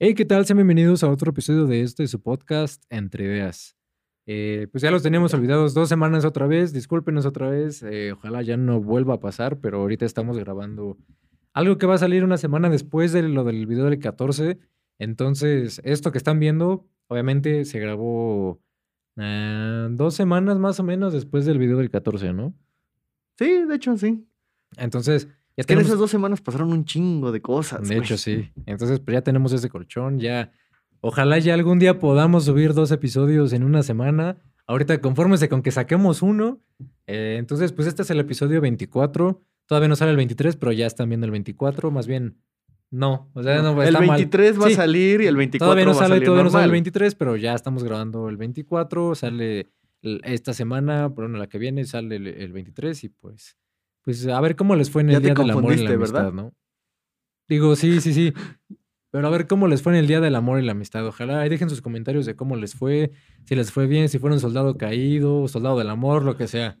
Hey, ¿qué tal? Sean bienvenidos a otro episodio de este su podcast Entre Ideas. Eh, pues ya los teníamos olvidados dos semanas otra vez, discúlpenos otra vez, eh, ojalá ya no vuelva a pasar, pero ahorita estamos grabando algo que va a salir una semana después de lo del video del 14. Entonces, esto que están viendo, obviamente se grabó eh, dos semanas más o menos después del video del 14, ¿no? Sí, de hecho, sí. Entonces, Es que en esas dos semanas pasaron un chingo de cosas. De güey. hecho, sí. Entonces, pues ya tenemos ese colchón, ya. Ojalá ya algún día podamos subir dos episodios en una semana. Ahorita confórmese con que saquemos uno. Eh, entonces, pues este es el episodio 24. Todavía no sale el 23, pero ya están viendo el 24. Más bien, no. O sea, no, el está mal. 23 va Sí. a salir y el 24 Todavía no va a sale, salir todavía no sale el normal. 23, pero ya estamos grabando el 24. Sale el- esta semana, bueno, la que viene sale el, el 23 y pues, pues a ver cómo les fue en el Día del Amor y la Amistad. ¿no? Digo, sí, sí, sí. Pero a ver cómo les fue en el Día del Amor y la Amistad. Ojalá ahí dejen sus comentarios de cómo les fue, si les fue bien, si fueron soldado caído, soldado del amor, lo que sea.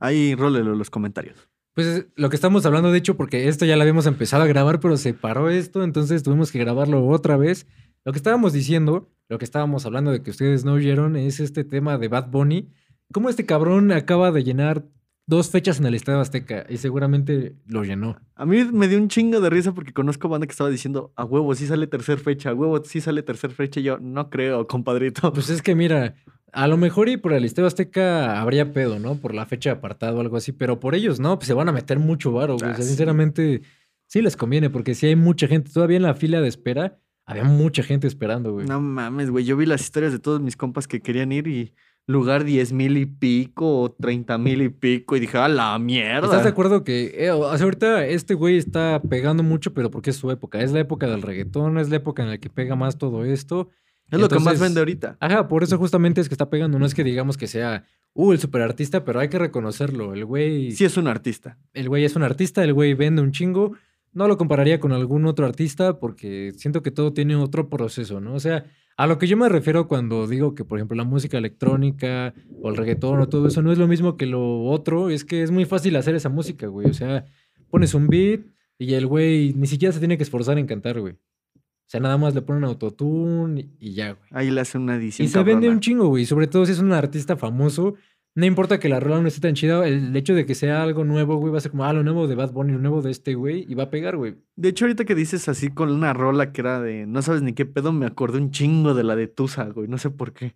Ahí rólelo los comentarios. Pues es lo que estamos hablando, de hecho, porque esto ya lo habíamos empezado a grabar, pero se paró esto, entonces tuvimos que grabarlo otra vez. Lo que estábamos diciendo, lo que estábamos hablando de que ustedes no oyeron, es este tema de Bad Bunny. Cómo este cabrón acaba de llenar dos fechas en el Estadio Azteca y seguramente lo llenó. A mí me dio un chingo de risa porque conozco banda que estaba diciendo, a huevo, sí sale tercer fecha, a huevo, sí sale tercer fecha. Y yo, no creo, compadrito. Pues es que mira, a lo mejor y por el Estadio Azteca habría pedo, ¿no? Por la fecha de apartado o algo así, pero por ellos no, pues se van a meter mucho varo, güey. O Ah, sea, sí. sinceramente, sí les conviene, porque si hay mucha gente, todavía en la fila de espera, había mucha gente esperando, güey. No mames, güey. Yo vi las historias de todos mis compas que querían ir y lugar 10 mil y pico o 30 mil y pico. Y dije, a la mierda. ¿Estás de acuerdo que eh, o sea, ahorita este güey está pegando mucho, pero porque es su época? Es la época del reggaetón, es la época en la que pega más todo esto. Es lo que más vende ahorita. Ajá, por eso justamente es que está pegando. No es que digamos que sea, uh, el superartista, pero hay que reconocerlo. El güey, Sí es un artista. el güey es un artista, el güey vende un chingo. No lo compararía con algún otro artista porque siento que todo tiene otro proceso, ¿no? O sea, a lo que yo me refiero cuando digo que, por ejemplo, la música electrónica o el reggaetón o todo eso no es lo mismo que lo otro, es que es muy fácil hacer esa música, güey. O sea, pones un beat y el güey ni siquiera se tiene que esforzar en cantar, güey. O sea, nada más le ponen autotune y- ya, güey. Ahí le hace una edición. Y se vende un chingo, güey. Sobre todo si es un artista famoso. No importa que la rola no esté tan chida, el hecho de que sea algo nuevo, güey, va a ser como, ah, lo nuevo de Bad Bunny, lo nuevo de este, güey, y va a pegar, güey. De hecho, ahorita que dices así con una rola que era de no sabes ni qué pedo, me acordé un chingo de la de Tusa, güey. No sé por qué.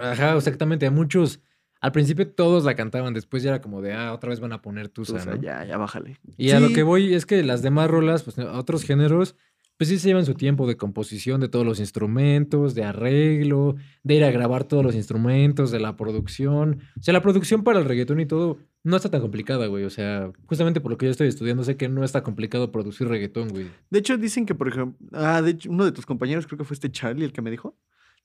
Ajá, exactamente. A muchos, al principio todos la cantaban, después ya era como de, ah, otra vez van a poner Tusa, Tusa, ¿no? ya, ya bájale. Y a lo que voy es que las demás rolas, pues otros géneros, pues sí se llevan su tiempo de composición de todos los instrumentos, de arreglo, de ir a grabar todos los instrumentos, de la producción. O sea, la producción para el reggaetón y todo no está tan complicada, güey. O sea, justamente por lo que yo estoy estudiando, sé que no está complicado producir reggaetón, güey. De hecho, dicen que, por ejemplo, ah, de hecho, uno de tus compañeros, creo que fue este Charlie el que me dijo,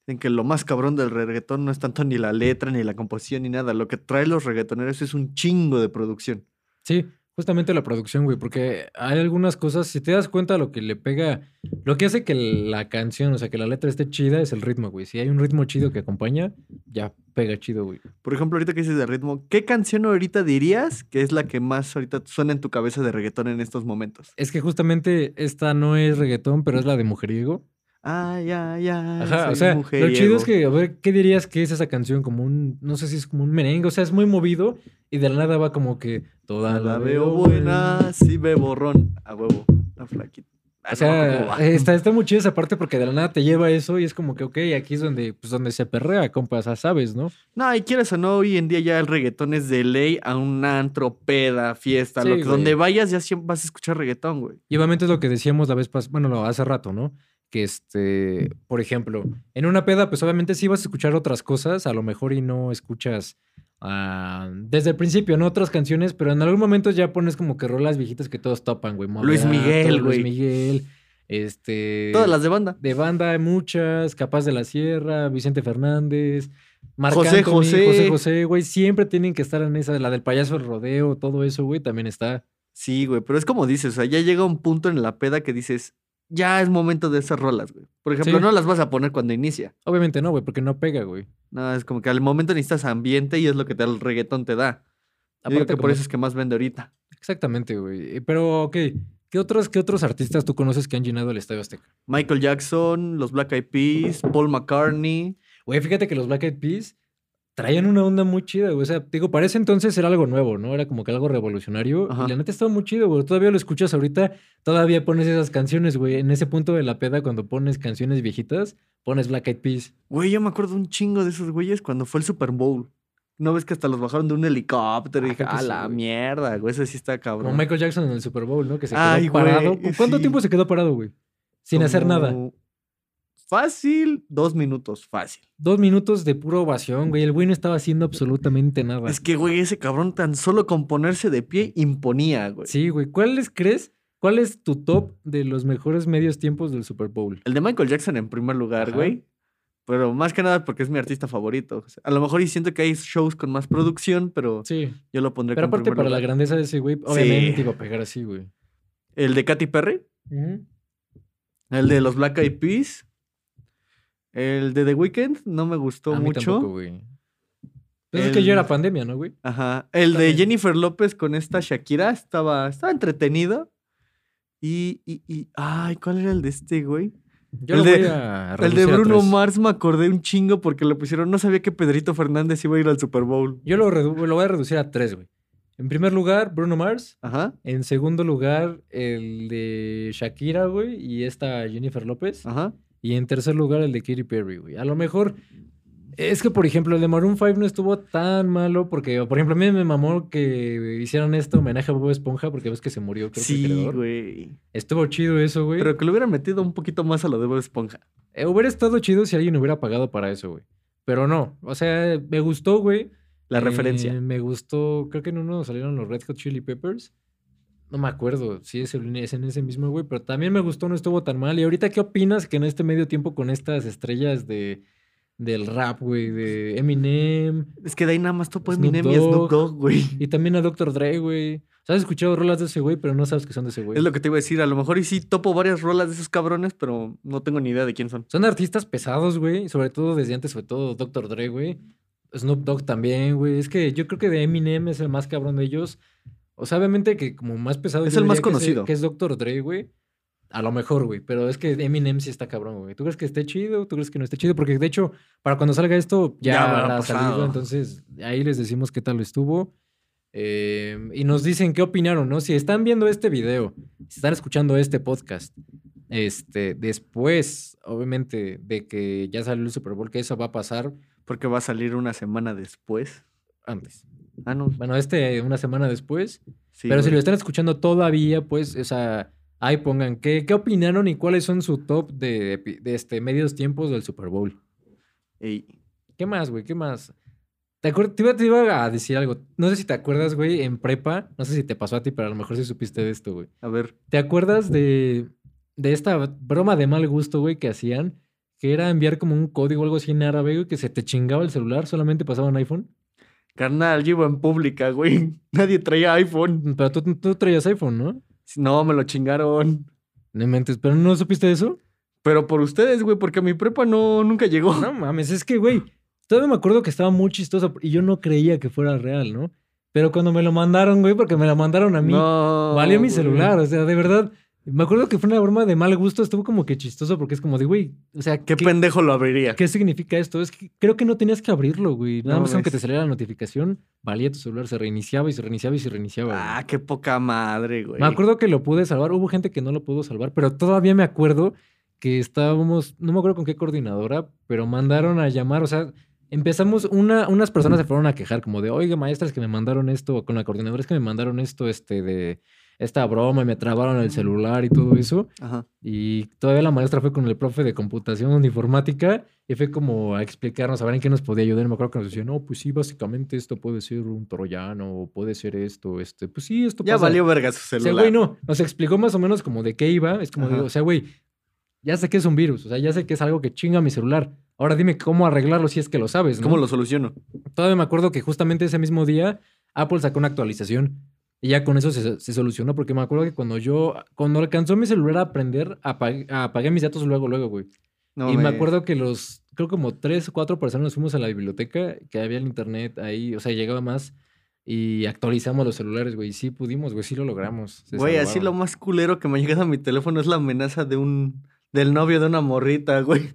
en que lo más cabrón del reggaetón no es tanto ni la letra, ni la composición, ni nada. Lo que trae los reggaetoneros es un chingo de producción. Sí, justamente la producción, güey, porque hay algunas cosas, si te das cuenta, lo que le pega, lo que hace que la canción, o sea, que la letra esté chida es el ritmo, güey. Si hay un ritmo chido que acompaña, ya pega chido, güey. Por ejemplo, ahorita que dices de ritmo, ¿qué canción ahorita dirías que es la que más ahorita suena en tu cabeza de reggaetón en estos momentos? Es que justamente esta no es reggaetón, pero es la de Mujeriego. Ay, ay, ay. Ajá, o sea, lo chido mujeriego. es que, a ver, ¿qué dirías que es esa canción? Como un, no sé si es como un merengue, o sea, es muy movido y de la nada va como que toda La veo buena, sí bebo ron. A huevo, la flaquita. Ah, O no sea, va. está, está muy chido esa parte porque de la nada te lleva eso y es como que, ok, aquí es donde, pues, donde se perrea, compa, sea, sabes, ¿no? No, y quieres o no, hoy en día ya el reggaetón es de ley a un antro, peda, fiesta, lo que, donde vayas ya siempre vas a escuchar reggaetón, güey. Y obviamente es lo que decíamos la vez pasada, bueno, lo- hace rato, ¿no? Que este, por ejemplo, en una peda, pues obviamente sí vas a escuchar otras cosas, a lo mejor y no escuchas ah, desde el principio, ¿no? Otras canciones, pero en algún momento ya pones como que rolas viejitas que todos topan, güey. Luis Miguel, güey. Luis Miguel, este... Todas las de banda. De banda hay muchas, Capaz de la Sierra, Vicente Fernández, Marc José Anthony, José. José José, güey, siempre tienen que estar en esa, la del payaso del rodeo, todo eso, güey, también está. Sí, güey, pero es como dices, o sea, ya llega un punto en la peda que dices, ya es momento de esas rolas, güey. Por ejemplo, Sí. no las vas a poner cuando inicia. Obviamente no, güey, porque no pega, güey. No, es como que al momento necesitas ambiente y es lo que te, el reggaetón te da. Yo Aparte que por eso es que más vende ahorita. Exactamente, güey. Eh, Pero, ok, ¿Qué otros, ¿Qué otros artistas tú conoces que han llenado el Estadio Azteca? Michael Jackson, los Black Eyed Peas, Paul McCartney. Güey, fíjate que los Black Eyed Peas traían una onda muy chida, güey. O sea, digo, para ese entonces era algo nuevo, ¿no? Era como que algo revolucionario. Ajá. Y la neta estaba muy chido, güey. Todavía lo escuchas ahorita, todavía pones esas canciones, güey. En ese punto de la peda, cuando pones canciones viejitas, pones Black Eyed Peas. Güey, yo me acuerdo un chingo de esos güeyes cuando fue el Super Bowl. ¿No ves que hasta los bajaron de un helicóptero? Ah, y dije, creo que a sí, la güey. mierda, güey. Ese sí está Como cabrón. Michael Jackson en el Super Bowl, ¿no? Que se quedó Ay, parado. ¿Cu- ¿Cuánto sí. tiempo se quedó parado, güey? Sin hacer nada. Fácil, dos minutos, fácil. Dos minutos de pura ovación, güey. El güey no estaba haciendo absolutamente nada. Es que, güey, ese cabrón tan solo con ponerse de pie imponía, güey. Sí, güey. ¿Cuáles crees? ¿Cuál es tu top de los mejores medios tiempos del Super Bowl? El de Michael Jackson en primer lugar, Ajá. güey. Pero más que nada porque es mi artista favorito. O sea, a lo mejor y siento que hay shows con más producción, pero Sí. yo lo pondré Pero como aparte, primer para la grandeza de ese güey, obviamente iba a pegar así, güey. El de Katy Perry, el de los Black Eyed Peas, el de The Weeknd, no me gustó A mí mucho. tampoco, güey. Pues es que El- era pandemia, ¿no, güey? Ajá. El de. Jennifer López con esta Shakira estaba, estaba entretenido. Y, y, y, ay, ¿cuál era el de este, güey? Yo El lo de- voy a El de Bruno. Mars me acordé un chingo porque le pusieron, no sabía que Pedrito Fernández iba a ir al Super Bowl. Yo lo, redu- lo voy a reducir a tres, güey. En primer lugar, Bruno Mars. Ajá, En segundo lugar, el de Shakira, güey, y esta Jennifer López. ajá. Y en tercer lugar, el de Katy Perry, güey. A lo mejor. Es que, por ejemplo, el de Maroon 5 no estuvo tan malo porque, por ejemplo, a mí me mamó que hicieran este homenaje a Bob Esponja porque ves que se murió, creo que el Sí, güey. Estuvo chido eso, güey. Pero que le hubieran metido un poquito más a lo de Bob Esponja. Eh, hubiera estado chido si alguien hubiera pagado para eso, güey. Pero no. O sea, me gustó, güey. La Eh, referencia. Me gustó. Creo que en uno salieron los Red Hot Chili Peppers. No me acuerdo si es, el- es en ese mismo, güey. Pero también me gustó, no estuvo tan mal. Y ahorita, ¿qué opinas que en este medio tiempo con estas estrellas de, del rap, güey? De Eminem. Es que de ahí nada más topo Eminem y Snoop Dogg. Dogg, güey. Y también a Dr. Dre, güey. O sea, Has escuchado rolas de ese güey, pero no sabes que son de ese güey. Es lo que te iba a decir. A lo mejor y sí topo varias rolas de esos cabrones, pero no tengo ni idea de quién son. Son artistas pesados, güey. Sobre todo desde antes, sobre todo Dr. Dre, güey. Snoop Dogg también, güey. Es que yo creo que de Eminem es el más cabrón de ellos. O sea, obviamente que como más pesado. Es el más diría que conocido. Que es Dr. Dre, güey. A lo mejor, güey. Pero es que Eminem sí está cabrón, güey. ¿Tú crees que esté chido? ¿Tú crees que no esté chido? Porque de hecho, para cuando salga esto, ya, Ya habrá habrá salido. Entonces, ahí les decimos qué tal estuvo. Eh, y nos dicen qué opinaron, ¿no? Si están viendo este video, si están escuchando este podcast, este, después, obviamente, de que ya salió el Super Bowl, que eso va a pasar Porque va a salir una semana después. antes. Ah, no. Bueno, este una semana después. Sí, pero si lo están escuchando todavía, pues, o sea, ahí pongan qué, qué opinaron y cuáles son su top de, este, medios tiempos del Super Bowl. Ey, ¿Qué más, güey? ¿Qué más? ¿Te, acuer- te iba, te iba a decir algo. No sé si te acuerdas, güey, en prepa. No sé si te pasó a ti, pero a lo mejor sí supiste de esto, güey. a ver. ¿Te acuerdas de, de esta broma de mal gusto, güey, que hacían? Que era enviar como un código o algo así en árabe, güey, que se te chingaba el celular, solamente pasaba en iPhone. Carnal, yo iba en pública, güey. Nadie traía iPhone. Pero tú, tú traías iPhone, ¿no? No, me lo chingaron. No mentes, pero ¿no supiste eso? Pero por ustedes, güey, porque a mi prepa no, nunca llegó. No mames, es que, güey, todavía me acuerdo que estaba muy chistoso y yo no creía que fuera real, ¿no? Pero cuando me lo mandaron, güey, porque me lo mandaron a mí, No, valió mi güey. celular, o sea, de verdad. Me acuerdo que fue una broma de mal gusto, estuvo como que chistoso porque es como de, güey, o sea, Qué pendejo lo abriría. ¿Qué significa esto? Es que creo que no tenías que abrirlo, güey. Nada No más aunque te saliera la notificación, valía tu celular, se reiniciaba y se reiniciaba y se reiniciaba. güey. Ah, qué poca madre, güey. me acuerdo que lo pude salvar. Hubo gente que no lo pudo salvar, pero todavía me acuerdo que estábamos, no me acuerdo con qué coordinadora, pero mandaron a llamar, o sea, empezamos, una, unas personas se fueron a quejar como de, oiga, maestras que me mandaron esto, con la coordinadora es que me mandaron esto, este, de esta broma y me trabaron el celular y todo eso. Ajá. Y todavía la maestra fue con el profe de computación informática y fue como a explicarnos a ver en qué nos podía ayudar. Me acuerdo que nos decía, no, pues sí, básicamente esto puede ser un troyano, o puede ser esto, este, pues sí, esto Ya pasa. valió verga su O sea, celular. güey, no, nos explicó más o menos como de qué iba. Es como de, o sea, güey, ya sé que es un virus, o sea, ya sé que es algo que chinga mi celular. Ahora dime cómo arreglarlo si es que lo sabes, ¿no? ¿Cómo lo soluciono? Todavía me acuerdo que justamente ese mismo día Apple sacó una actualización y ya con eso se, se solucionó porque me acuerdo que cuando yo, cuando alcanzó mi celular a aprender, apagué, apagué mis datos luego, luego, güey. No y me acuerdo que los, creo como tres o cuatro personas fuimos a la biblioteca, que había el internet ahí, o sea, llegaba más. y actualizamos los celulares, güey. Y sí pudimos, güey, sí lo logramos. Güey, así lo más culero que me ha llegado a mi teléfono es la amenaza de un... Del novio de una morrita, güey.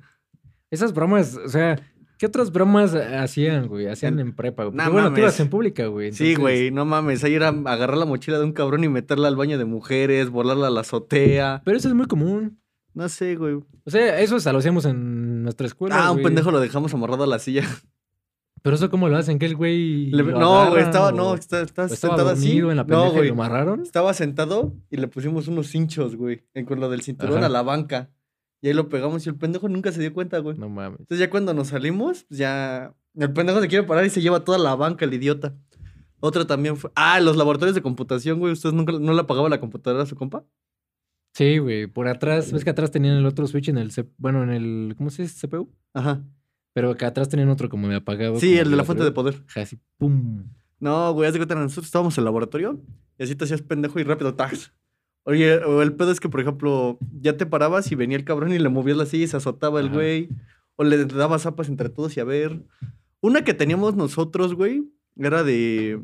Esas bromas, o sea, ¿qué otras bromas hacían, güey? Hacían En- prepa, güey. No Porque, bueno, tú ibas mames. en pública, güey. Sí, entonces- güey, no mames. Ahí era agarrar la mochila de un cabrón y meterla al baño de mujeres, volarla a la azotea. Pero eso es muy común. No sé, güey. O sea, eso hasta lo hacíamos en nuestra escuela. Ah, un güey. pendejo lo dejamos amarrado a la silla. Pero eso, ¿cómo lo hacen? Que el güey. Le- no, güey, estaba, o- no, está, está o estaba sentado así. en la no, y güey. lo amarraron. Estaba sentado y le pusimos unos hinchos, güey, en- con lo del cinturón Ajá. a la banca. Y ahí lo pegamos y el pendejo nunca se dio cuenta, güey. No mames. Entonces ya cuando nos salimos, pues ya el pendejo se quiere parar y se lleva toda la banca, el idiota. Otro también fue... Ah, los laboratorios de computación, güey. ¿Ustedes nunca no le apagaba la computadora a su compa? Sí, güey. Por atrás, ves que atrás tenían el otro switch en el. C- Bueno, en el. ¿Cómo se dice? CPU. Ajá. Pero que atrás tenían otro como de apagado. Sí, el de la fuente de poder. Así, pum. No, güey, haz de cuenta, nosotros estábamos en el laboratorio y así te hacías pendejo y rápido, tax. Oye, o el pedo es que, por ejemplo, ya te parabas y venía el cabrón y le movías la silla y se azotaba el Ajá. güey. O le dabas zapas entre todos y a ver. Una que teníamos nosotros, güey, era de.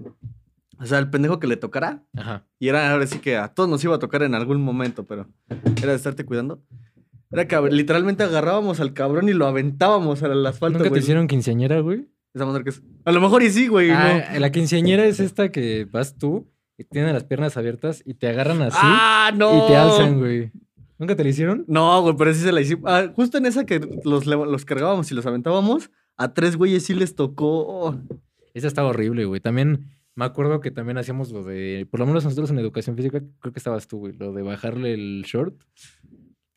O sea, el pendejo que le tocara. Ajá. Y era ahora sí que a todos nos iba a tocar en algún momento, pero era de estarte cuidando. Era que literalmente agarrábamos al cabrón y lo aventábamos al asfalto, ¿Nunca te hicieron quinceañera, güey? Esa madre que es. A lo mejor y sí, güey. no. Ah, la quinceañera es esta que vas tú tienen las piernas abiertas y te agarran así ¡Ah, no! y te alzan, güey. ¿Nunca te la hicieron? No, güey, pero sí se la hicimos. Ah, justo en esa que los, los cargábamos y los aventábamos, a tres güeyes sí les tocó. Esa estaba horrible, güey. También me acuerdo que también hacíamos lo de, por lo menos nosotros en educación física, creo que estabas tú, güey, lo de bajarle el short.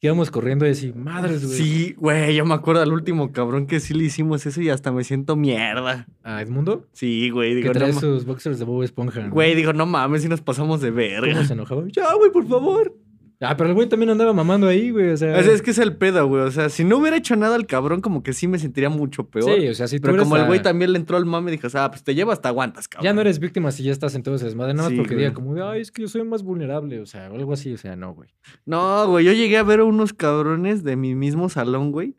Íbamos corriendo y decir, madres, güey. Sí, güey, yo me acuerdo al último cabrón que sí le hicimos eso y hasta me siento mierda. ¿A Edmundo? Sí, güey, Que digo, no trae ma- sus boxers de Bob Esponja. ¿no? Güey, digo, no mames, si nos pasamos de ¿Cómo verga. se enojaba? Ya, güey, por favor. Ah, pero el güey también andaba mamando ahí, güey. O sea, es que es el pedo, güey. O sea, si no hubiera hecho nada el cabrón, como que sí me sentiría mucho peor. Sí, o sea, si tú Pero eres como el güey también le entró al mame, dijo, ah, pues te llevas, te aguantas, cabrón. Ya no eres víctima si ya estás en todo ese desmadre, nada más Sí, porque güey. diga como de, ay, es que yo soy más vulnerable, o sea, o algo así, o sea, no, güey. No, güey, yo llegué a ver a unos cabrones de mi mismo salón, güey,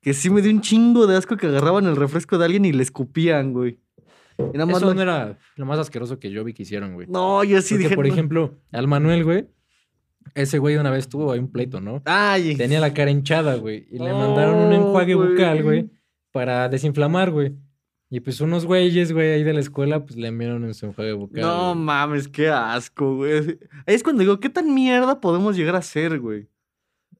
que sí me dio un chingo de asco que agarraban el refresco de alguien y le escupían, güey. Y nada más Eso lo- no era lo más asqueroso que yo vi que hicieron, güey. No, yo sí Porque, dije. por no. ejemplo, al Manuel, güey, ese güey una vez tuvo ahí un pleito, ¿no? Ay, Tenía la cara hinchada, güey, y le mandaron un enjuague güey. bucal, güey, para desinflamar, güey. Y pues unos güeyes, güey, ahí de la escuela, pues le enviaron en su enjuague bucal. No güey. mames, qué asco, güey. Ahí es cuando digo, ¿qué tan mierda podemos llegar a ser, güey?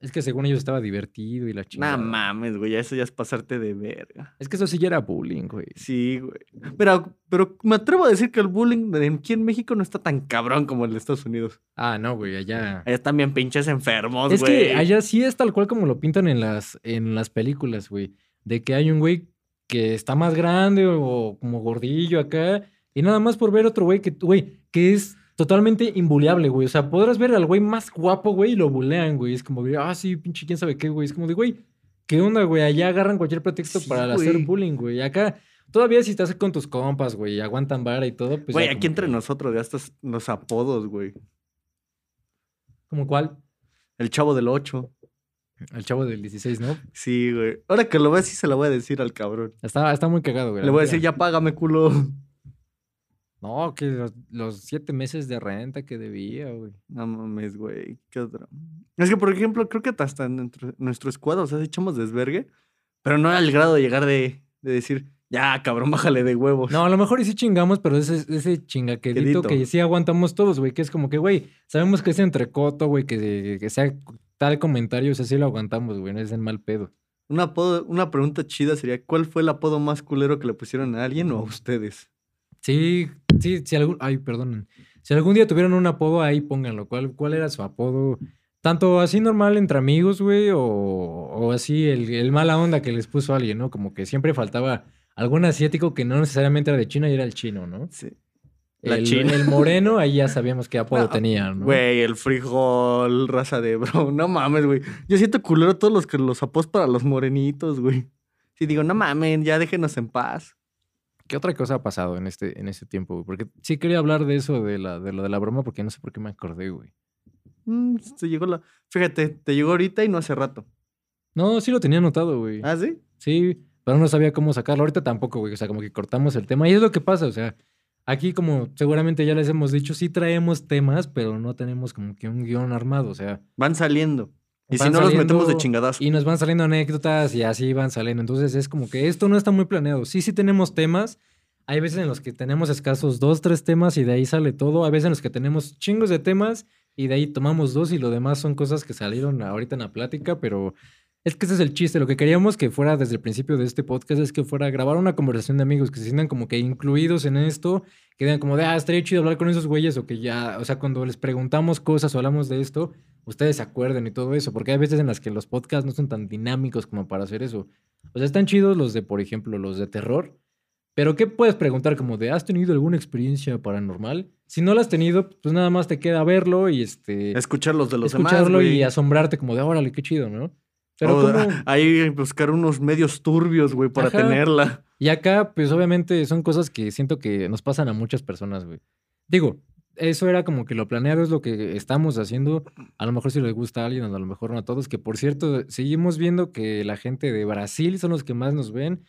Es que según ellos estaba divertido y la chingada. No mames, güey, ya eso ya es pasarte de verga. Es que eso sí ya era bullying, güey. Sí, güey. Pero, pero me atrevo a decir que el bullying aquí en México no está tan cabrón como el de Estados Unidos. Ah, no, güey, allá. Allá están bien pinches enfermos, Es güey. que allá sí es tal cual como lo pintan en las, en las películas, güey. De que hay un güey que está más grande o como gordillo acá. Y nada más por ver otro güey que, güey, que es totalmente imbuleable, güey. O sea, podrás ver al güey más guapo, güey, y lo bulean, güey. Es como de, ah, sí, pinche, quién sabe qué, güey. Es como de, güey, ¿qué onda, güey? Allá agarran cualquier pretexto Sí, para güey. hacer bullying, güey. Acá, todavía si estás con tus compas, güey, aguantan vara y todo, pues. Güey, aquí como entre nosotros ya estás los apodos, güey. ¿Como cuál? El chavo del 8. El chavo del 16, ¿no? Sí, güey. Ahora que lo veas, sí se lo voy a decir al cabrón. Está, está muy cagado, güey. Le voy a decir, ya págame, culo. No, que los, los siete meses de renta que debía, güey. No mames, güey. ¿Qué otra? Es que, por ejemplo, creo que hasta en nuestro, nuestro escuadro, o sea, echamos desvergue, pero no al grado de llegar de, de decir, ya, cabrón, bájale de huevos. No, a lo mejor sí chingamos, pero ese, ese chingaquedito que sí aguantamos todos, güey. Que es como que, güey, sabemos que es entrecoto, güey, que, que sea tal comentario, o sea, sí lo aguantamos, güey, no es en mal pedo. Un apodo- una pregunta chida sería, ¿cuál fue el apodo más culero que le pusieron a alguien o a ustedes? Sí, sí, si algún. Ay, perdón. Si algún día tuvieron un apodo, ahí pónganlo. ¿Cuál, cuál era su apodo? Tanto así normal entre amigos, güey, o, o así el, el mala onda que les puso alguien, ¿no? Como que siempre faltaba algún asiático que no necesariamente era de China y era el chino, ¿no? Sí. La el, China. el moreno, ahí ya sabíamos qué apodo No, tenía, ¿no? Güey, el frijol, raza de bro. No mames, güey. Yo siento culero todos los que los apos para los morenitos, güey. Sí, digo, no mames, ya déjenos en paz. ¿Qué otra cosa ha pasado en este, en este tiempo, güey? Porque sí quería hablar de eso, de, la, de lo de la broma, porque no sé por qué me acordé, güey. Mm, te llegó la. Fíjate, te llegó ahorita y no hace rato. No, sí lo tenía anotado, güey. ¿Ah, sí? Sí, pero no sabía cómo sacarlo. Ahorita tampoco, güey. O sea, como que cortamos el tema. Y es lo que pasa, o sea, Aquí, como seguramente ya les hemos dicho, sí traemos temas, pero no tenemos como que un guion armado, o sea. Van saliendo. Y si no los metemos de chingadazo. Y nos van saliendo anécdotas y así van saliendo. Entonces es como que esto no está muy planeado. Sí, sí tenemos temas. Hay veces en los que tenemos escasos dos, tres temas y de ahí sale todo. Hay veces en los que tenemos chingos de temas y de ahí tomamos dos y lo demás son cosas que salieron ahorita en la plática, pero es que ese es el chiste. Lo que queríamos que fuera desde el principio de este podcast es que fuera grabar una conversación de amigos, que se sientan como que incluidos en esto, que digan como de, ah, estaría chido hablar con esos güeyes o que ya, o sea, cuando les preguntamos cosas o hablamos de esto, ustedes se acuerden y todo eso, porque hay veces en las que los podcasts no son tan dinámicos como para hacer eso. O sea, están chidos los de, por ejemplo, los de terror, pero ¿qué puedes preguntar como de, ¿has tenido alguna experiencia paranormal? Si no la has tenido, pues nada más te queda verlo y este... Escuchar los de los escucharlo demás, y asombrarte como de, órale, qué chido, ¿no? Pero O como... ahí buscar unos medios turbios, güey, para Ajá. tenerla. Y acá, pues obviamente son cosas que siento que nos pasan a muchas personas, güey. Digo, eso era como que lo planeado es lo que estamos haciendo. A lo mejor si les gusta a alguien, a lo mejor no a todos. Que por cierto, seguimos viendo que la gente de Brasil son los que más nos ven.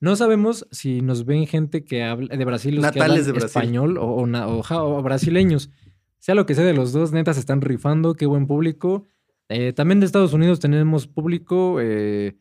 No sabemos si nos ven gente que habla de Brasil, los que Natales hablan de Brasil. español o, o o brasileños. Sea lo que sea de los dos, neta se están rifando, qué buen público. Eh, también de Estados Unidos tenemos público. eh,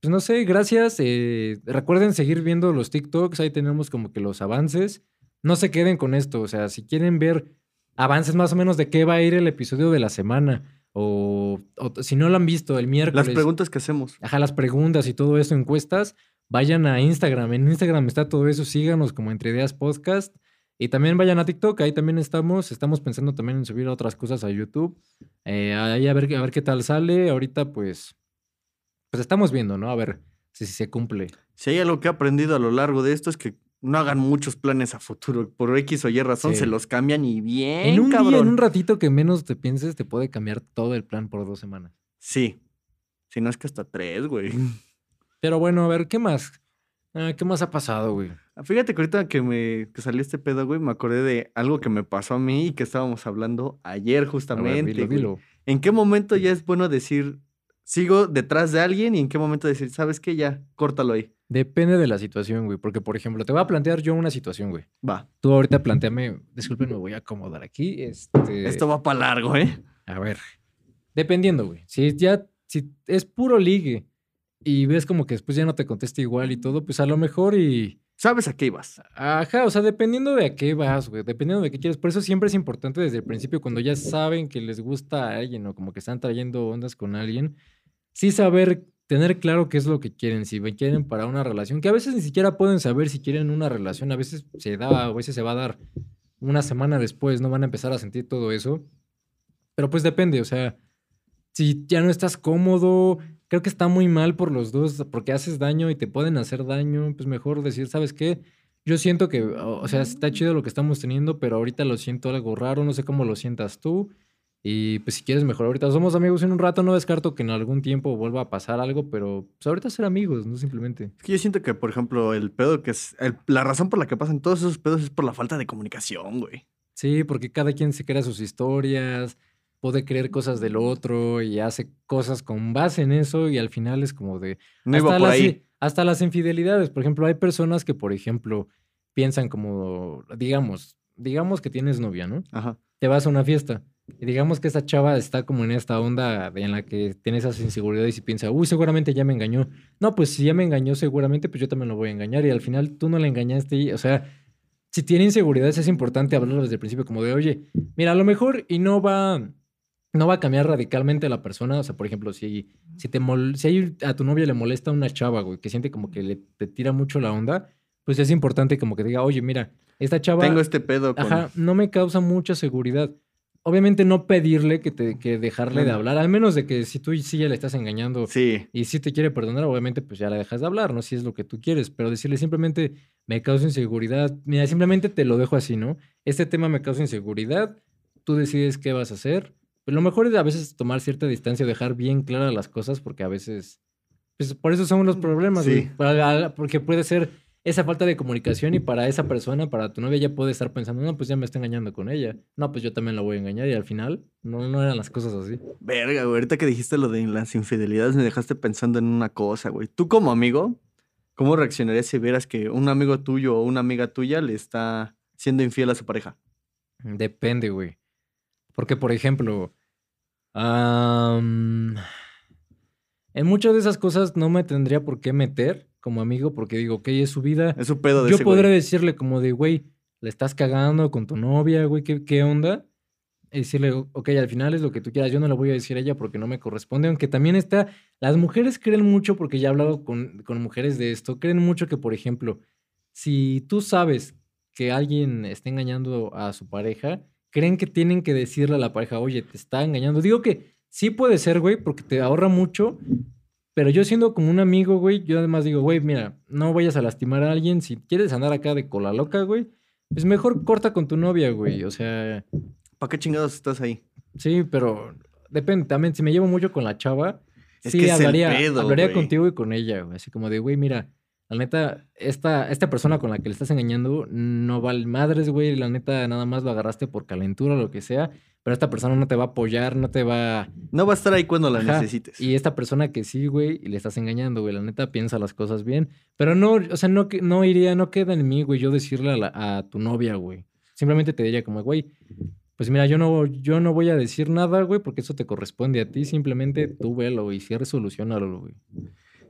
pues no sé, gracias. eh, recuerden seguir viendo los TikToks, ahí tenemos como que los avances. No se queden con esto, o sea, si quieren ver avances más o menos de qué va a ir el episodio de la semana, o, o si no lo han visto el miércoles, Las preguntas que hacemos. ajá, las preguntas y todo eso, encuestas, vayan a Instagram. En Instagram está todo eso, síganos como Entre Ideas Podcast. Y también vayan a TikTok, ahí también estamos. Estamos pensando también en subir otras cosas a YouTube. Eh, ahí a ver, a ver qué tal sale. Ahorita, pues, pues estamos viendo, ¿no? A ver si, si se cumple. Si hay algo que he aprendido a lo largo de esto es que no hagan muchos planes a futuro. Por X o Y razón Sí. se los cambian y bien, en un cabrón. día, en un ratito que menos te pienses, te puede cambiar todo el plan por dos semanas. Sí. Si no es que hasta tres, güey. Pero bueno, a ver, ¿qué más? Ah, ¿Qué más ha pasado, güey? Fíjate que ahorita que me que salió este pedo, güey, me acordé de algo que me pasó a mí y que estábamos hablando ayer ver, justamente. dilo, güey. dilo. ¿En qué momento ya es bueno decir, sigo detrás de alguien y en qué momento decir, ¿sabes qué? Ya, córtalo ahí. Depende de la situación, güey. Porque, por ejemplo, te voy a plantear yo una situación, güey. Va. Tú ahorita planteame, disculpen, me voy a acomodar aquí. Este, Esto va para largo, ¿eh? A ver, dependiendo, güey. Si ya, si es puro ligue y ves como que después ya no te contesta igual y todo, pues a lo mejor y... ¿Sabes a qué ibas? Ajá, o sea, dependiendo de a qué vas, güey, dependiendo de qué quieres. Por eso siempre es importante desde el principio, cuando ya saben que les gusta a alguien o como que están trayendo ondas con alguien, sí saber, tener claro qué es lo que quieren, si quieren para una relación, que a veces ni siquiera pueden saber si quieren una relación, a veces se da, a veces se va a dar una semana después, no van a empezar a sentir todo eso. Pero pues depende, o sea, si ya no estás cómodo, creo que está muy mal por los dos, porque haces daño y te pueden hacer daño, pues mejor decir, ¿sabes qué? Yo siento que, o sea, está chido lo que estamos teniendo, pero ahorita lo siento algo raro, no sé cómo lo sientas tú. Y pues si quieres mejor, ahorita somos amigos en un rato, no descarto que en algún tiempo vuelva a pasar algo, pero pues ahorita ser amigos, no simplemente. Es que yo siento que, por ejemplo, el pedo que es. el- la razón por la que pasan todos esos pedos es por la falta de comunicación, güey. Sí, porque cada quien se crea sus historias, puede creer cosas del otro y hace cosas con base en eso y al final es como de... No iba por las, ahí. hasta las infidelidades. Por ejemplo, hay personas que, por ejemplo, piensan como, digamos, digamos que tienes novia, ¿no? Ajá. Te vas a una fiesta y digamos que esa chava está como en esta onda en la que tiene esas inseguridades y piensa, uy, seguramente ya me engañó. No, pues si ya me engañó, seguramente pues yo también lo voy a engañar y al final tú no le engañaste. y- o sea, si tiene inseguridades es importante hablarlo desde el principio como de, oye, mira, a lo mejor y no va... No va a cambiar radicalmente la persona. O sea, por ejemplo, si, si, te mol- si hay- a tu novia le molesta una chava, güey, que siente como que le te tira mucho la onda, pues es importante como que diga, oye, mira, esta chava... Tengo este pedo con. Ajá, no me causa mucha seguridad. Obviamente no pedirle que, te, que dejarle de hablar, al menos de que si tú sí ya le estás engañando Sí. y si te quiere perdonar, obviamente pues ya la dejas de hablar, ¿no? Si es lo que tú quieres, pero decirle simplemente me causa inseguridad, mira, simplemente te lo dejo así, ¿no? Este tema me causa inseguridad, tú decides qué vas a hacer. Pero lo mejor es a veces tomar cierta distancia, dejar bien claras las cosas, porque a veces, pues por eso son los problemas, güey. Sí. Para- porque puede ser esa falta de comunicación y para esa persona, para tu novia, ya puede estar pensando, no, pues ya me está engañando con ella. No, pues yo también la voy a engañar y al final no, no eran las cosas así. Verga, güey. Ahorita que dijiste lo de las infidelidades, me dejaste pensando en una cosa, güey. Tú como amigo, ¿cómo reaccionarías si vieras que un amigo tuyo o una amiga tuya le está siendo infiel a su pareja? Depende, güey. Porque, por ejemplo, en muchas de esas cosas no me tendría por qué meter como amigo porque digo, ok, es su vida. Es su pedo de Yo ese podré güey. decirle como de, güey, le estás cagando con tu novia, güey, ¿qué, qué onda? Y decirle, ok, al final es lo que tú quieras, yo no le voy a decir a ella porque no me corresponde, aunque también está, las mujeres creen mucho, porque ya he hablado con, con mujeres de esto, creen mucho que, por ejemplo, si tú sabes que alguien está engañando a su pareja, creen que tienen que decirle a la pareja, oye, te está engañando. Digo que sí puede ser, güey, porque te ahorra mucho, pero yo siendo como un amigo, güey, yo además digo, güey, mira, no vayas a lastimar a alguien. Si quieres andar acá de cola loca, güey, pues mejor corta con tu novia, güey. O sea, ¿Para qué chingados estás ahí? sí, pero depende. También, si me llevo mucho con la chava, Es sí que hablaría, pedo, hablaría contigo y con ella, güey. Así como de, güey, mira, la neta, esta, esta persona con la que le estás engañando no vale madres, güey. La neta, nada más lo agarraste por calentura o lo que sea. Pero esta persona no te va a apoyar, no te va No va a estar ahí cuando la Ajá, necesites. Y esta persona que sí, güey, y le estás engañando, güey. La neta piensa las cosas bien. Pero no, o sea, no, que- no iría, no queda en mí, güey, yo decirle a, la- a tu novia, güey. Simplemente te diría como, güey, pues mira, yo no, yo no voy a decir nada, güey, porque eso te corresponde a ti. Simplemente tú velo, güey, si solucionalo, güey.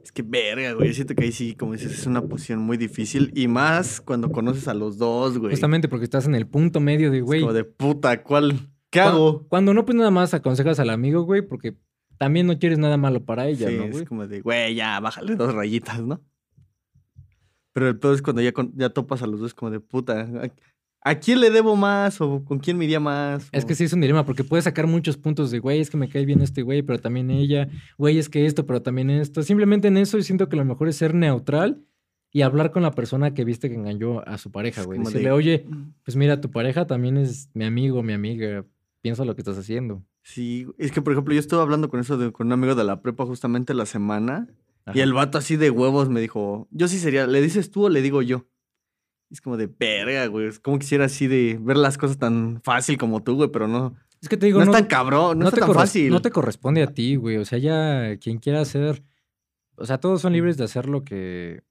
Es que verga, güey. Siento que ahí sí, como dices, es una posición muy difícil. Y más cuando conoces a los dos, güey. Justamente porque estás en el punto medio de, Es güey. como de puta, ¿cuál? ¿Qué hago? Cuando no, pues nada más aconsejas al amigo, güey, porque también no quieres nada malo para ella, sí, ¿no, es güey? como de, güey, ya, bájale dos rayitas, ¿no? Pero el peor es cuando ya, ya topas a los dos, como de puta. ¿A, quién le debo más? ¿O con quién me iría más? Es que sí es un dilema, porque puedes sacar muchos puntos de, güey, es que me cae bien este güey, pero también ella, güey, es que esto, pero también esto. Simplemente en eso yo siento que lo mejor es ser neutral y hablar con la persona que viste que engañó a su pareja, güey. como de- Decirle, oye, pues mira, tu pareja también es mi amigo, mi amiga, piensa lo que estás haciendo. Sí, es que por ejemplo, yo estuve hablando con eso de- con un amigo de la prepa justamente la semana. Y el vato así de huevos me dijo, yo sí sería, ¿le dices tú o le digo yo? Es como de verga, güey. Es como quisiera así de ver las cosas tan fácil como tú, güey, pero no. Es que te digo, no, no, es tan cabrón, no, no está te tan fácil. no te corresponde a ti, güey. O sea, ya quien quiera hacer, o sea, todos son libres de hacer lo que,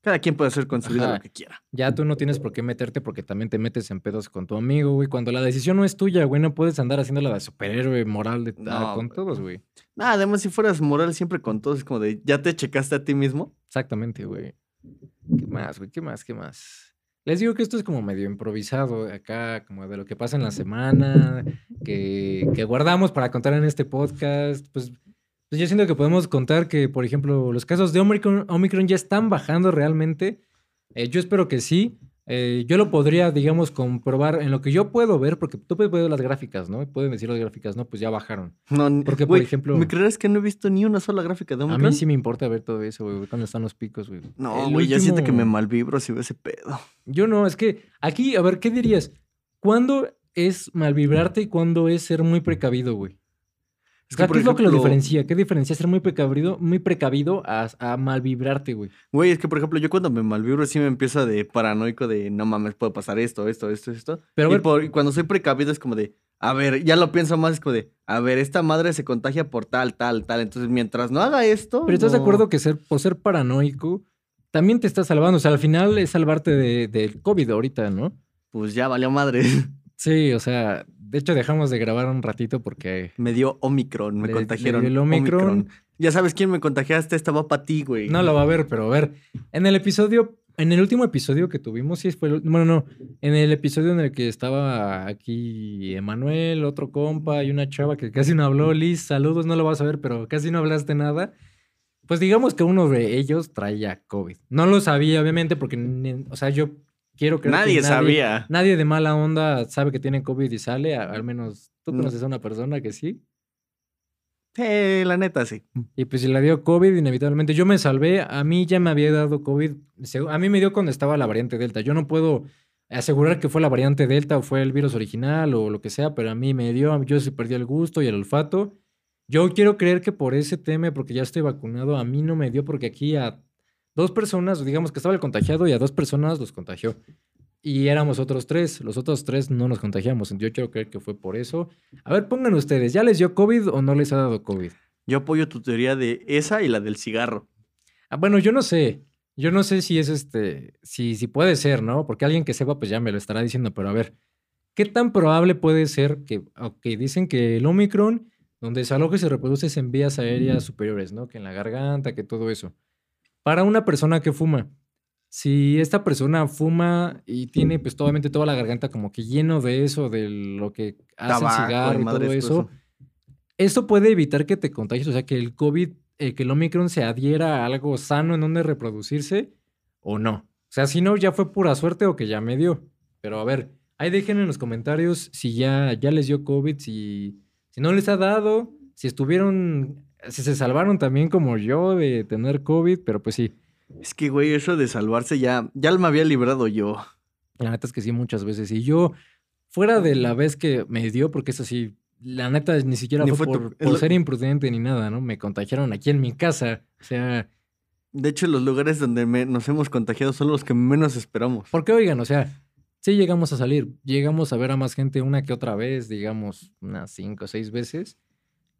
Cada quien puede hacer con su vida lo que quiera. Ya tú no tienes por qué meterte porque también te metes en pedos con tu amigo, güey. Cuando la decisión no es tuya, güey, no puedes andar haciendo la de superhéroe moral de, ah, No, con güey. todos, güey. Nada, además si fueras moral siempre con todos, es como de, ¿ya te checaste a ti mismo? Exactamente, güey. ¿Qué más, güey? ¿Qué más? ¿Qué más? Les digo que esto es como medio improvisado acá, como de lo que pasa en la semana, que, que guardamos para contar en este podcast. Pues, pues yo siento que podemos contar que, por ejemplo, los casos de Omicron, Omicron ya están bajando realmente. Eh, yo espero que sí. Eh, yo lo podría, digamos, comprobar en lo que yo puedo ver, porque tú puedes ver las gráficas, ¿no? Pueden decir las gráficas, ¿no? Pues ya bajaron. No, Porque, por güey, ejemplo- ¿Me creerás que no he visto ni una sola gráfica de A Omicron? mí sí me importa ver todo eso, güey, cuando están los picos, güey. No, güey, ya siento que me malvibro si veo ese pedo. Yo no, es que aquí, a ver, ¿qué dirías? ¿Cuándo es malvibrarte y cuándo es ser muy precavido, güey? Es O sea, por ¿qué es lo que lo ejemplo- diferencia? ¿Qué diferencia ser muy precavido, muy precavido a, a malvibrarte, güey? Güey, es que por ejemplo, yo cuando me malvibro sí me empieza de paranoico de no mames, puede pasar esto, esto, esto, esto. Pero y, ver- por- y cuando soy precavido es como de, a ver, ya lo pienso más, es como de, a ver, esta madre se contagia por tal, tal, tal. Entonces, mientras no haga esto. Pero ¿estás de acuerdo que ser, por ser paranoico también te está salvando? O sea, al final es salvarte de- del COVID ahorita, ¿no? Pues ya valió madre. Sí, o sea, de hecho dejamos de grabar un ratito porque me dio Omicron, me Le- le contagiaron. dio el Omicron. Ya sabes quién me contagiaste, esta va para ti, güey. no lo va a ver, pero a ver, en el episodio, en el último episodio que tuvimos, sí fue el, bueno, no, en el episodio en el que estaba aquí Emanuel, otro compa y una chava que casi no habló, Liz, saludos, no lo vas a ver, pero casi no hablaste nada. Pues digamos que uno de ellos traía COVID. No lo sabía, obviamente, porque, o sea, yo quiero creer que Nadie sabía. Nadie de mala onda sabe que tiene COVID y sale, al menos tú No. conoces a una persona que sí. Eh, la neta, sí. Y pues si le dio COVID, inevitablemente. Yo me salvé, a mí ya me había dado COVID. A mí me dio cuando estaba la variante Delta. Yo no puedo asegurar que fue la variante Delta o fue el virus original o lo que sea, pero a mí me dio, yo sí perdí el gusto y el olfato. Yo quiero creer que por ese tema, porque ya estoy vacunado, a mí no me dio porque aquí a dos personas, digamos que estaba el contagiado y a dos personas los contagió. Y éramos otros tres. Los otros tres no nos contagiamos. Yo quiero creer que fue por eso. A ver, pongan ustedes, ¿ya les dio COVID o no les ha dado COVID? Yo apoyo tu teoría de esa y la del cigarro. Ah, bueno, yo no sé. Yo no sé si es este, si, si puede ser, ¿no? Porque alguien que sepa, pues ya me lo estará diciendo, pero a ver, ¿qué tan probable puede ser que, ok, dicen que el Omicron, donde se aloja y se reproduce es en vías aéreas superiores, ¿no? Que en la garganta, que todo eso. Para una persona que fuma, si esta persona fuma y tiene pues obviamente toda la garganta como que lleno de eso, de lo que hace el cigarro y todo eso, esto puede evitar que te contagies, o sea, que el COVID, eh, que el Omicron se adhiera a algo sano en donde reproducirse o no. O sea, si no, ya fue pura suerte o que ya me dio. Pero a ver, ahí dejen en los comentarios si ya, ya les dio COVID, si, si no les ha dado, si estuvieron, si se salvaron también como yo de tener COVID, pero pues sí. Es que, güey, eso de salvarse ya, ya me había librado yo. La neta es que sí, muchas veces. Y yo, fuera de la vez que me dio, porque eso sí, la neta ni siquiera Ni fue, fue por, es por lo- ser imprudente ni nada, ¿no? Me contagiaron aquí en mi casa. O sea, De hecho, los lugares donde me- nos hemos contagiado son los que menos esperamos. porque oigan, o sea, sí llegamos a salir, llegamos a ver a más gente una que otra vez, digamos, unas cinco o seis veces,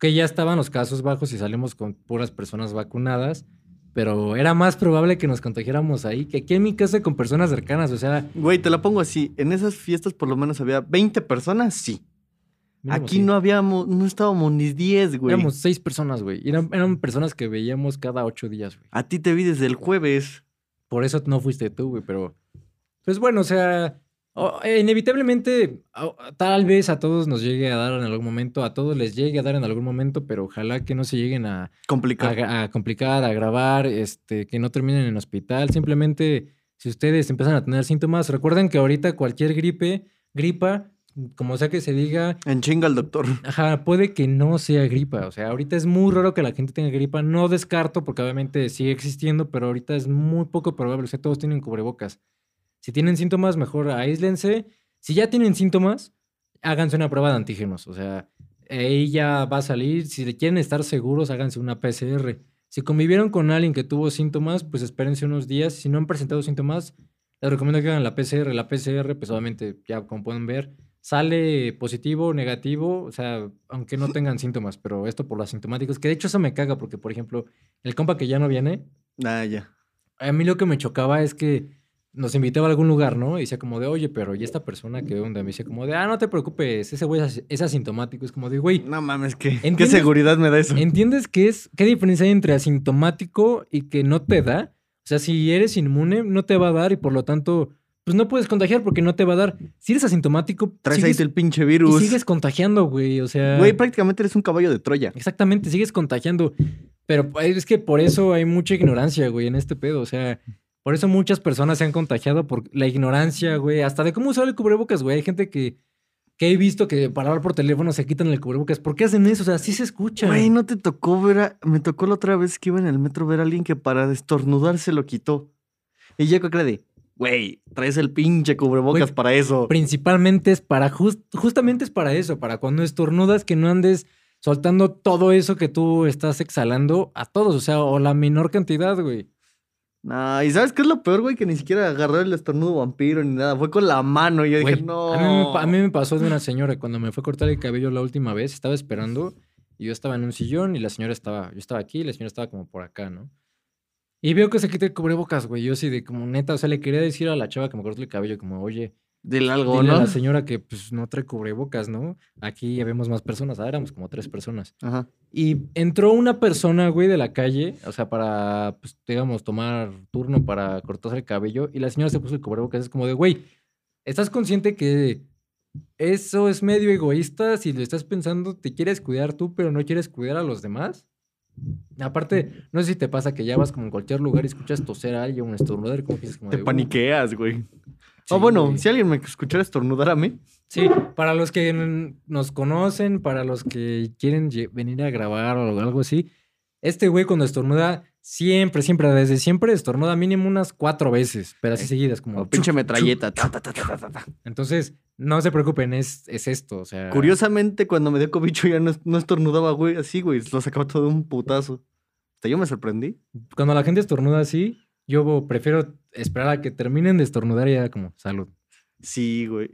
que ya estaban los casos bajos y salimos con puras personas vacunadas. Pero era más probable que nos contagiáramos ahí que aquí en mi casa con personas cercanas. O sea, Güey, te la pongo así. En esas fiestas por lo menos había 20 personas, sí. mínimo Aquí sí. no habíamos, no estábamos ni 10, güey. Éramos seis personas, güey. Eran, eran personas que veíamos cada ocho días, güey. A ti te vi desde el jueves. Por eso no fuiste tú, güey, pero... Pues bueno, o sea, eh, inevitablemente, tal vez a todos nos llegue a dar en algún momento, a todos les llegue a dar en algún momento, pero ojalá que no se lleguen a, gra- a complicar, a grabar, este, que no terminen en hospital. Simplemente, si ustedes empiezan a tener síntomas, recuerden que ahorita cualquier gripe, gripa, como sea que se diga, En chinga al doctor. Ajá, puede que no sea gripa. O sea, ahorita es muy raro que la gente tenga gripa. No descarto, porque obviamente sigue existiendo, pero ahorita es muy poco probable. O sea, todos tienen cubrebocas. Si tienen síntomas, mejor aíslense. Si ya tienen síntomas, háganse una prueba de antígenos. O sea, ahí ya va a salir. Si quieren estar seguros, háganse una PCR. Si convivieron con alguien que tuvo síntomas, pues espérense unos días. Si no han presentado síntomas, les recomiendo que hagan la PCR. La PCR, pues obviamente, ya como pueden ver, sale positivo o negativo, o sea, aunque no tengan síntomas, pero esto por los asintomáticos, que de hecho eso me caga porque, por ejemplo, el compa que ya no viene, Ah, ya. a mí lo que me chocaba es que nos invitaba a algún lugar, ¿no? Y decía como de, oye, pero ¿y esta persona que onda? Me dice como de, ah, no te preocupes, ese güey es es asintomático. Es como de, güey, No mames, ¿qué, ¿qué seguridad me da eso? ¿entiendes qué es, qué diferencia hay entre asintomático y que no te da? O sea, si eres inmune, no te va a dar y por lo tanto, pues no puedes contagiar porque no te va a dar. Si eres asintomático, Traes ahí el pinche y virus. sigues contagiando, güey. O sea, Güey, prácticamente eres un caballo de Troya. exactamente, sigues contagiando. Pero pues, es que por eso hay mucha ignorancia, güey, en este pedo. O sea, por eso muchas personas se han contagiado por la ignorancia, güey. Hasta de cómo usar el cubrebocas, güey. Hay gente que, que he visto que para hablar por teléfono se quitan el cubrebocas. ¿Por qué hacen eso? O sea, sí se escucha. Güey, no te tocó ver a... Me tocó la otra vez que iba en el metro ver a alguien que para destornudar se lo quitó. Y yo creo de, güey, traes el pinche cubrebocas Güey, para eso. Principalmente es para, jus- justamente es para eso, para cuando estornudas que no andes soltando todo eso que tú estás exhalando a todos, o sea, o la menor cantidad, güey. No, y ¿sabes qué es lo peor, güey? Que ni siquiera agarró el estornudo vampiro ni nada. Fue con la mano. Y yo dije, no. A mí, me, pa- a mí me pasó de una señora cuando me fue a cortar el cabello la última vez, estaba esperando y yo estaba en un sillón y la señora estaba, yo estaba aquí y la señora estaba como por acá, ¿no? Y veo que se quita el cubrebocas, güey. Yo así de como neta, o sea, le quería decir a la chava que me cortó el cabello, como, oye, Dile algo, dile a ¿no? la señora que pues no trae cubrebocas, ¿no? Aquí ya vemos más personas, ahora éramos como tres personas. Ajá. Y entró una persona, güey, de la calle, o sea, para, pues, digamos, tomar turno para cortarse el cabello. Y la señora se puso el cubrebocas. Es como de, güey, ¿estás consciente que eso es medio egoísta? Si lo estás pensando, te quieres cuidar tú, pero no quieres cuidar a los demás. Aparte, no sé si te pasa que ya vas como en cualquier lugar y escuchas toser a alguien, un estornudar, como que dices como Te de, paniqueas, güey. Sí, o bueno, güey. si alguien me escuchara estornudar a mí. Sí, para los que nos conocen, para los que quieren venir a grabar o algo así, este güey cuando estornuda, siempre, siempre, desde siempre estornuda mínimo unas cuatro veces, pero así seguidas, como... O pinche metralleta. ta, ta, ta. Entonces, no se preocupen, es, es esto, o sea... Curiosamente, cuando me dio cobicho ya no, no estornudaba, güey, así, güey. Lo sacaba todo de un putazo. Hasta yo me sorprendí. Cuando la gente estornuda así, yo prefiero esperar a que terminen de estornudar y ya como, salud. Sí, güey.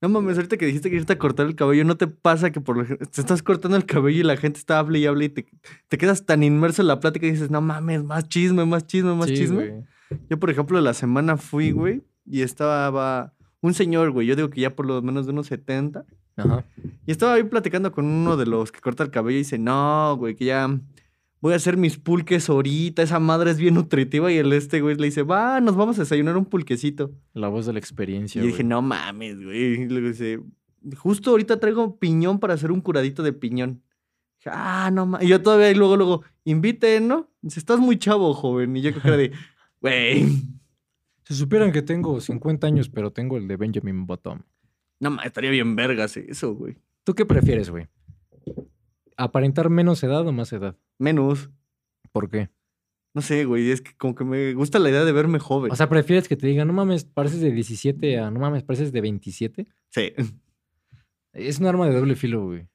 No mames, ahorita que dijiste que irte a cortar el cabello, ¿no te pasa que por lo te estás cortando el cabello y la gente está hable y hable y te, te quedas tan inmerso en la plática y dices, no mames, más chisme, más chisme, más Sí, chisme? güey. Yo, por ejemplo, la semana fui, güey, y estaba un señor, güey, yo digo que ya por lo menos de unos 70. Ajá. Y estaba ahí platicando con uno de los que corta el cabello y dice, no, güey, que ya voy a hacer mis pulques ahorita, esa madre es bien nutritiva. Y el este, güey, le dice, va, nos vamos a desayunar un pulquecito. La voz de la experiencia. Y dije, no mames, güey. Y luego dice, justo ahorita traigo piñón para hacer un curadito de piñón. Dije, ah, no mames. Y yo todavía, y luego, luego, invite, ¿no? Dice, estás muy chavo, joven. Y yo creo que era de, güey. Si supieran que tengo 50 años, pero tengo el de Benjamin Button. No mames, estaría bien vergas eso, güey. ¿Tú qué prefieres, güey? ¿Aparentar menos edad o más edad? Menos. ¿Por qué? No sé, güey, es que como que me gusta la idea de verme joven. O sea, ¿prefieres que te digan, no mames, pareces de 17 a no mames, pareces de 27? sí. Es un arma de doble filo, güey.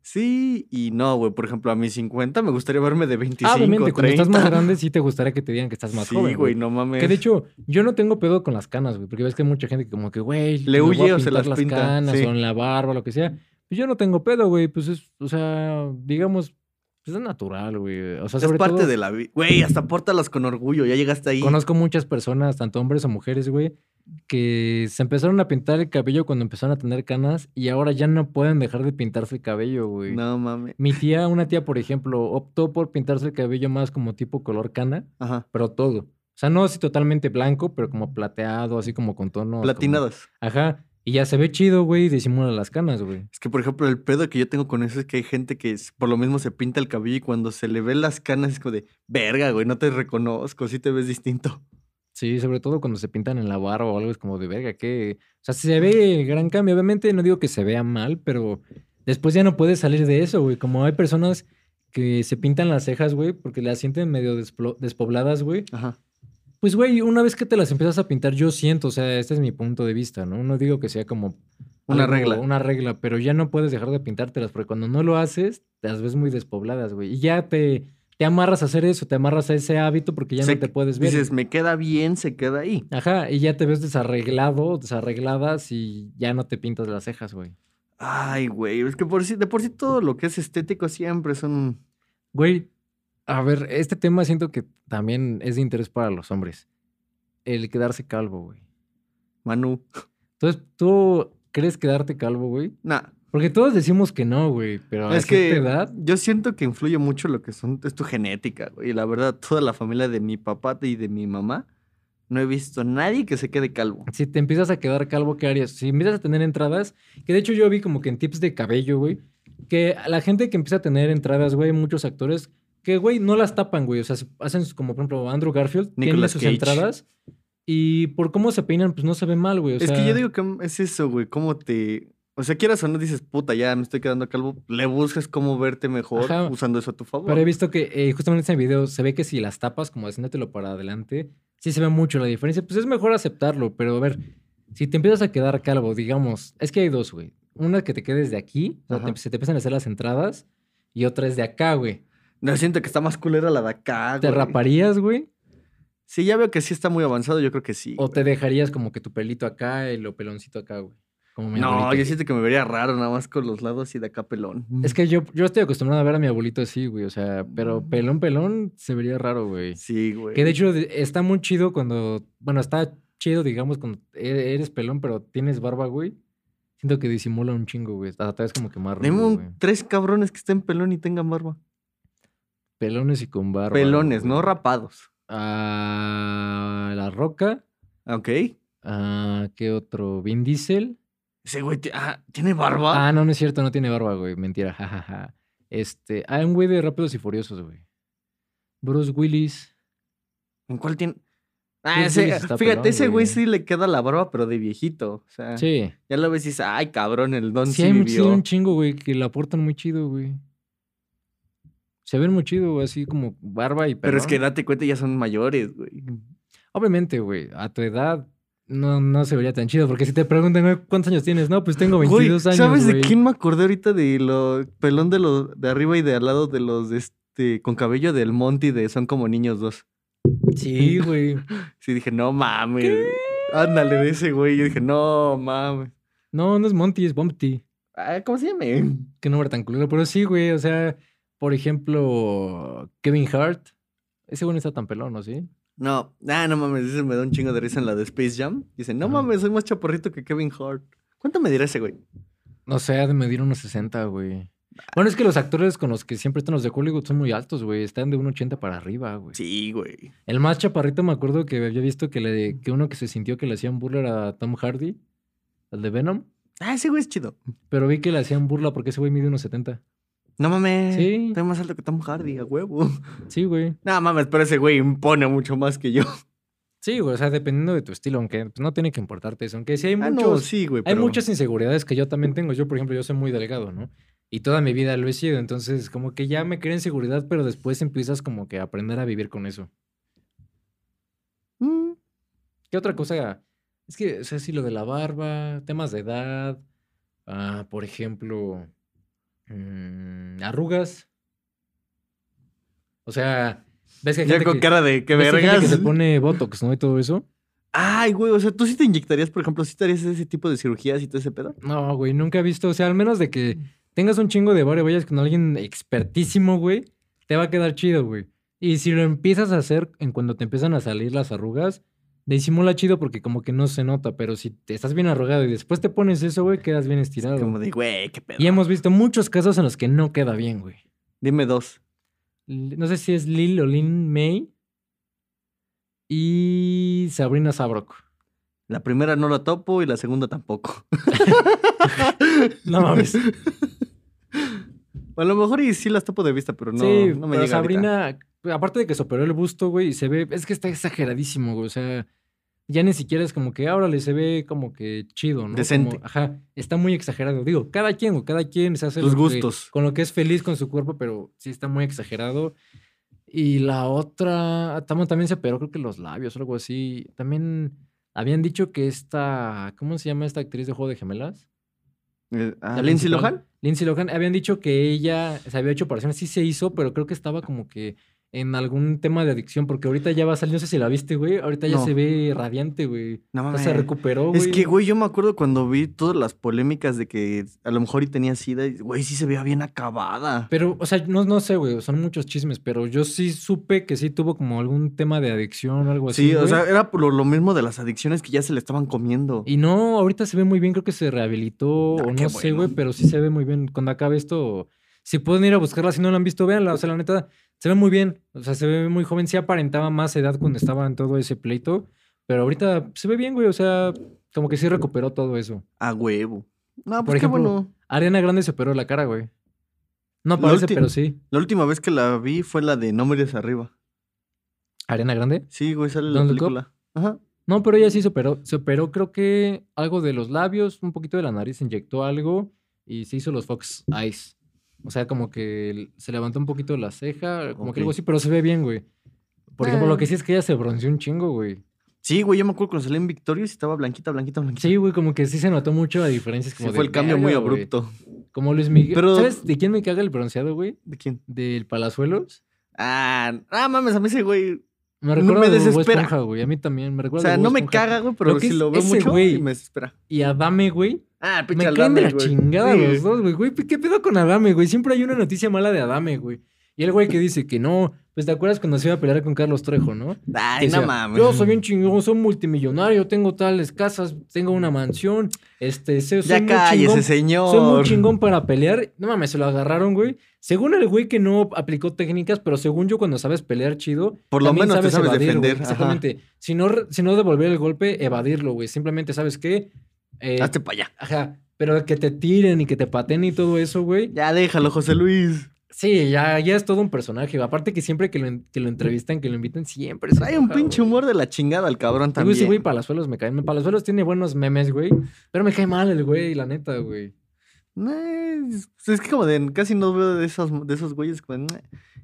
Sí y no, güey. Por ejemplo, a mis 50 me gustaría verme de 25, Ah, obviamente, cuando estás 30. más grande sí te gustaría que te digan que estás más sí, joven, güey, no mames. Que de hecho, yo no tengo pedo con las canas, güey, porque ves que hay mucha gente que como que, güey, Le huye o se pintar las pinta, canas sí. o en la barba, lo que sea. Pues yo no tengo pedo, güey, pues es, o sea, digamos, pues es natural, güey. O sea, es sobre parte todo, de la vida. Güey, hasta pórtalas con orgullo. Ya llegaste ahí. conozco muchas personas, tanto hombres o mujeres, güey, que se empezaron a pintar el cabello cuando empezaron a tener canas y ahora ya no pueden dejar de pintarse el cabello, güey. No mames. Mi tía, una tía, por ejemplo, optó por pintarse el cabello más como tipo color cana, Ajá. pero todo. O sea, no así totalmente blanco, pero como plateado, así como con tonos. como- Platinadas. Ajá. Y ya se ve chido, güey, y disimula las canas, güey. Es que, por ejemplo, el pedo que yo tengo con eso es que hay gente que es- por lo mismo se pinta el cabello y cuando se le ven las canas es como de, verga, güey, no te reconozco, sí te ves distinto. Sí, sobre todo cuando se pintan en la barba o algo, es como de verga, que. O sea, se ve el gran cambio. Obviamente no digo que se vea mal, pero después ya no puedes salir de eso, güey. Como hay personas que se pintan las cejas, güey, porque las sienten medio despobladas, güey. Ajá. Pues, güey, una vez que te las empiezas a pintar, yo siento, o sea, este es mi punto de vista, ¿no? No digo que sea como... Una algo- regla. Una regla, pero ya no puedes dejar de pintártelas, porque cuando no lo haces, te las ves muy despobladas, güey. Y ya te, te amarras a hacer eso, te amarras a ese hábito porque ya Se- no te puedes ver. Dices, me queda bien, se queda ahí. Ajá, y ya te ves desarreglado, desarregladas y ya no te pintas las cejas, güey. Ay, güey, es que por sí, de por sí todo lo que es estético siempre son... Güey, a ver, este tema siento que también es de interés para los hombres. El quedarse calvo, güey. Manu. Entonces, ¿tú crees quedarte calvo, güey? Nah, Porque todos decimos que no, güey, pero a es que cierta edad, yo siento que influye mucho lo que son, es tu genética, güey. Y la verdad, toda la familia de mi papá y de mi mamá, no he visto a nadie que se quede calvo. si te empiezas a quedar calvo, ¿qué harías? Si empiezas a tener entradas, que de hecho yo vi como que en tips de cabello, güey, que a la gente que empieza a tener entradas, güey, muchos actores, que, güey, no las tapan, güey. O sea, se- hacen como, por ejemplo, Andrew Garfield, tiene Nicolas sus Cage. entradas y por cómo se peinan, pues no se ve mal, güey. O es sea, que yo digo que es eso, güey, cómo te... O sea, quieras o no, dices, puta, ya me estoy quedando calvo, le buscas cómo verte mejor Ajá. usando eso a tu favor. Pero he visto que eh, justamente en ese video se ve que si las tapas, como haciéndotelo para adelante, sí se ve mucho la diferencia. Pues es mejor aceptarlo, pero a ver, si te empiezas a quedar calvo, digamos, es que hay dos, güey. Una que te quedes de aquí, o sea, te- Ajá. se te empiezan a hacer las entradas, y otra es de acá, güey. No, siento que está más culera la de acá, ¿Te güey. raparías, güey? Sí, ya veo que sí está muy avanzado, yo creo que sí. ¿O güey. te dejarías como que tu pelito acá y lo peloncito acá, güey? Como mi No, abuelito. yo siento que me vería raro nada más con los lados y de acá pelón. Es que yo, yo estoy acostumbrado a ver a mi abuelito así, güey. O sea, pero pelón, pelón se vería raro, güey. Sí, güey. Que de hecho está muy chido cuando. Bueno, está chido, digamos, cuando e- eres pelón, pero tienes barba, güey. Siento que disimula un chingo, güey. Hasta te ves como que más rudo, un- tres cabrones que estén pelón y tengan barba. Pelones y con barba. Pelones, güey. no rapados. Ah, La Roca. Ok. Ah, ¿Qué otro? Vin Diesel. Ese güey ah, tiene barba. Ah, no, no es cierto, no tiene barba, güey. Mentira, jajaja. Este. Ah, un güey de Rápidos y Furiosos, güey. Bruce Willis. ¿En cuál tiene? Ah, ese, fíjate, pelón, ese güey sí le queda la barba, pero de viejito. O sea, Sí. ya lo ves y dices, ay, cabrón, el don Sí, sí, hay sí, un chingo, güey, que la aportan muy chido, güey. Se ven muy chido, güey, así como barba y Pero es que pelón. date cuenta, ya son mayores, güey. Obviamente, güey, a tu edad no, no se vería tan chido, porque si te preguntan, güey, ¿cuántos años tienes? No, pues tengo Güey, 22 años, ¿sabes de güey. quién me acordé ahorita? De lo pelón de los de arriba y de al lado de los de este con cabello del Monty de Son como niños dos. Sí, güey. Sí, dije, no mames. Ándale de ese güey. Yo dije, no mames. No, no es Monty, es Bumpty. Ah, ¿Cómo se llama? Qué nombre tan culero, pero sí, güey, o sea, por ejemplo, Kevin Hart. Ese güey no está tan pelón, ¿no? ¿Sí? No, ah, no mames, ese me da un chingo de risa en la de Space Jam. Dicen, no mames, soy más chaporrito que Kevin Hart. ¿Cuánto me dirá ese güey? No sé, ha de medir unos 60, güey. Bueno, es que los actores con los que siempre están los de Hollywood son muy altos, güey. Están de 1,80 para arriba, güey. Sí, güey. El más chaparrito me acuerdo que había visto que, le, que uno que se sintió que le hacían burla era Tom Hardy, el de Venom. Ah, ese güey es chido. Pero vi que le hacían burla porque ese güey mide unos 70. No mames. Sí. Estoy más alto que Tom Hardy, a huevo. Sí, güey. No mames, pero ese güey impone mucho más que yo. Sí, güey. O sea, dependiendo de tu estilo, aunque pues, no tiene que importarte eso. Aunque sí hay Ah, muchos, no, sí, güey. Hay muchas inseguridades que yo también tengo. Yo, por ejemplo, yo soy muy delgado, ¿no? Y toda mi vida lo he sido. Entonces, como que ya me crea inseguridad, pero después empiezas como que a aprender a vivir con eso. Mm, ¿Qué otra cosa? Es que, o sea, sí, lo de la barba, temas de edad, ah, por ejemplo, mm, arrugas. O sea, ves que hay gente con que, cara de ves que gente que se pone Botox, ¿no? Y todo eso. Ay, güey, o sea, ¿tú sí te inyectarías, por ejemplo, sí te harías ese tipo de cirugías y todo ese pedo? No, güey, nunca he visto, o sea, al menos de que tengas un chingo de vayas con alguien expertísimo, güey, te va a quedar chido, güey. Y si lo empiezas a hacer en cuando te empiezan a salir las arrugas, disimula chido porque como que no se nota, pero si te estás bien arrugado y después te pones eso, güey, quedas bien estirado. Como de, güey, qué pedo. Y hemos visto muchos casos en los que no queda bien, güey. Dime dos. No sé si es Lil o Lin May y Sabrina Sabrok. La primera no la topo y la segunda tampoco. No mames. A lo mejor y sí las topo de vista, pero no, sí, no me pero llega ahorita. Sabrina, aparte de que se operó el busto, güey, y se ve, es que está exageradísimo, güey, o sea, ya ni siquiera es como que, ahora le se ve como que chido, ¿no? Decente. Como- ajá, está muy exagerado. Digo, cada quien, güey, cada quien se hace Sus lo que- gustos. con lo que es feliz con su cuerpo, pero sí está muy exagerado. Y la otra, tam- también se operó, creo que los labios o algo así. También habían dicho que esta, ¿cómo se llama esta actriz de Juego de Gemelas? Eh, ¿A La Lindsay. Lohan? Lindsay Lohan, habían dicho que ella se había hecho operaciones, sí se hizo, pero creo que estaba como que en algún tema de adicción, porque ahorita ya va a salir, no sé si la viste, güey, ahorita ya No. se ve radiante, güey. No mames. se recuperó, güey. Es que, güey, yo me acuerdo cuando vi todas las polémicas de que a lo mejor y tenía sida, y, güey, sí se veía bien acabada. Pero, o sea, no, no sé, güey, son muchos chismes, pero yo sí supe que sí tuvo como algún tema de adicción o algo así. Sí, o güey. sea, era por lo, mismo de las adicciones que ya se le estaban comiendo. Y no, ahorita se ve muy bien, creo que se rehabilitó, Ah, o no sé, güey, pero sí se ve muy bien. Cuando acabe esto, si pueden ir a buscarla, si no la han visto, véanla. O sea, la neta, se ve muy bien. O sea, se ve muy joven. Sí aparentaba más edad cuando estaba en todo ese pleito, pero ahorita se ve bien, güey. O sea, como que sí recuperó todo eso. A huevo. No, Por pues qué ejemplo, bueno. Ariana Grande se operó la cara, güey. No parece, pero sí. La última vez que la vi fue la de No mires arriba. ¿Ariana Grande? Sí, güey, sale la película. Ajá. No, pero ella sí se operó. Se operó, creo que algo de los labios, un poquito de la nariz, inyectó algo y se hizo los Fox Eyes. O sea, como que se levantó un poquito la ceja, como que algo así, pero se ve bien, güey. Por ejemplo, Ah. lo que sí es que ella se bronceó un chingo, güey. Sí, güey, yo me acuerdo cuando salí en Victorious y estaba blanquita, blanquita, blanquita. Sí, güey, como que sí se notó mucho la diferencia. Sí, como de fue el cambio muy güey. abrupto. Como Luis Miguel. Pero- ¿Sabes de quién me caga el bronceado, güey? ¿De quién? Del Palazuelos. Ah, ah, mames, a mí ese güey. Me No recuerda me a desespera. Esponja, güey. A mí también me O recuerda. a sea, no me caga, güey, pero si lo veo ese mucho güey. y me desespera. Y Adame, güey. Ah, Me pinche caen de la güey. chingada Sí. los dos, güey. Güey, ¿qué pedo con Adame, güey? Siempre hay una noticia mala de Adame, güey. Y el güey que dice que no, pues te acuerdas cuando se iba a pelear con Carlos Trejo, ¿no? Ay, decía, no mames. Yo soy bien chingón, soy multimillonario, tengo tales casas, tengo una mansión, este, soy, soy Ya muy cállese, chingón, señor. soy muy chingón para pelear. No mames, se lo agarraron, güey. Según el güey que no aplicó técnicas, pero según yo cuando sabes pelear chido, Por lo menos te sabes evadir, güey. defender. Exactamente. Si no, si no devolver el golpe, evadirlo, güey. Simplemente, ¿sabes qué? Eh, Hazte para allá. Ajá. Pero que te tiren y que te paten y todo eso, güey. Ya déjalo, José Luis. Sí, ya, ya es todo un personaje. Aparte que siempre que lo, que lo entrevistan, que lo invitan, siempre Trae un pinche güey. humor de la chingada al cabrón también. Ese güey Palazuelos me cae. Palazuelos tiene buenos memes, güey. Pero me cae mal el güey, la neta, güey. Es- es que como de casi no veo de esos, de esos güeyes.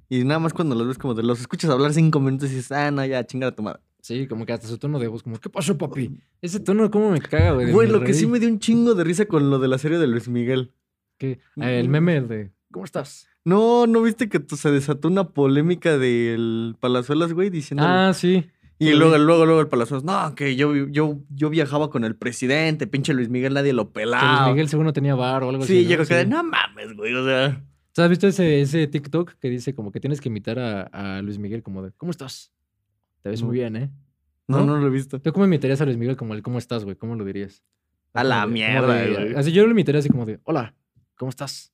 y nada más cuando los ves como de los escuchas hablar cinco minutos y dices, ah, no, ya, chingada tu madre. Sí, como que hasta su tono de voz, como, ¿qué pasó, papi? Ese tono, ¿cómo me caga, güey? Güey, lo que sí me dio un chingo de risa con lo de la serie de Luis Miguel. Que- eh, el meme el de, ¿cómo estás? No, ¿no viste que se desató una polémica del Palazuelas, güey? Diciendo. Ah, sí. y sí, luego, luego, luego el Palazuelas. No, que yo, yo, yo viajaba con el presidente, pinche Luis Miguel, nadie lo Que Luis pelaba. Miguel seguro no tenía bar o algo así. sí, ¿no? yo creo que, no mames, güey, o sea. ¿Tú has visto ese, ese TikTok que dice como que tienes que imitar a, a Luis Miguel como de, ¿cómo estás? Te ves No. muy bien, ¿eh? No, ¿No? no lo he visto. ¿Tú cómo imitarías a Luis Miguel como el, ¿cómo estás, güey? ¿Cómo lo dirías? A la mierda, güey. Así yo lo imitaría así como de, hola, ¿cómo estás?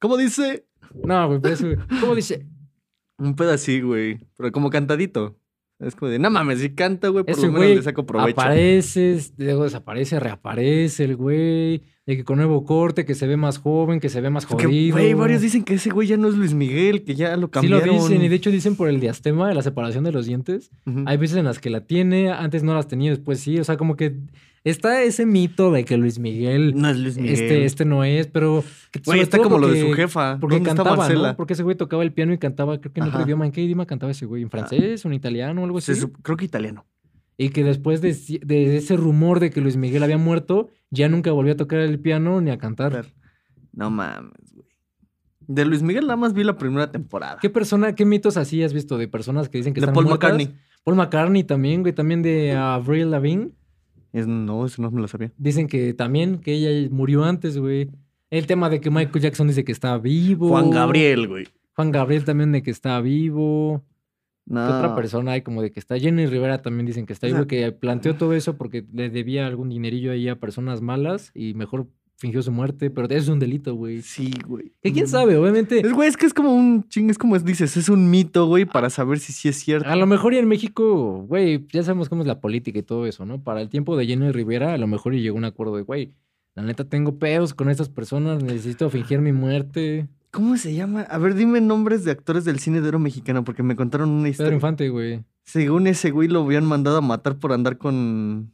¿Cómo dice? No, güey, pero eso, güey, ¿cómo dice? Un pedo así, güey. Pero como cantadito. Es como de, no mames, si canta, güey, por Ese lo menos güey le saco provecho. aparece, luego desaparece, reaparece el güey, de que con nuevo corte, que se ve más joven, que se ve más jodido. güey, varios dicen que ese güey ya no es Luis Miguel, que ya lo Sí cambiaron. lo dicen, y de hecho dicen por el diastema, de la separación de los dientes. Hay veces en las que la tiene, antes no las tenía, después sí. O sea, como que está ese mito de que Luis Miguel, No es Luis Miguel. este, este no es, pero... Güey, está como lo de su jefa. Porque ¿Dónde está cantaba, Marcela? ¿no? Porque ese güey tocaba el piano y cantaba, creo que en otro Ajá. idioma. ¿En qué idioma cantaba ese güey? ¿En francés o en italiano o algo así? Creo que italiano. Y que después de, ese rumor de que Luis Miguel había muerto, ya nunca volvió a tocar el piano ni a cantar. No mames, güey. De Luis Miguel nada más vi la primera temporada. ¿Qué persona, qué mitos así has visto de personas que dicen que de están Paul muertas? McCartney. Paul McCartney también, güey, también de Avril Lavigne. Es- no, eso no me lo sabía. Dicen que también, que ella murió antes, güey. El tema de que Michael Jackson dice que está vivo. Juan Gabriel, güey. Juan Gabriel también de que está vivo. No. ¿Qué otra persona hay como de que está? Jenny Rivera también dicen que está O sea- vivo, que planteó todo eso porque le debía algún dinerillo ahí a personas malas y mejor fingió su muerte, pero es un delito, güey. Sí, güey. Que quién Mm. sabe, obviamente. Es, güey, es que es como un ching, es como dices, es un mito, güey, para saber si sí es cierto. A lo mejor y en México, güey, ya sabemos cómo es la política y todo eso, ¿no? Para el tiempo de Jenny Rivera, a lo mejor y llegó un acuerdo de, güey, la neta tengo pedos con estas personas, necesito fingir mi muerte. ¿Cómo se llama? A ver, dime nombres de actores del cine de oro mexicano, porque me contaron una Pedro historia. Infante, güey. Según ese güey lo habían mandado a matar por andar con.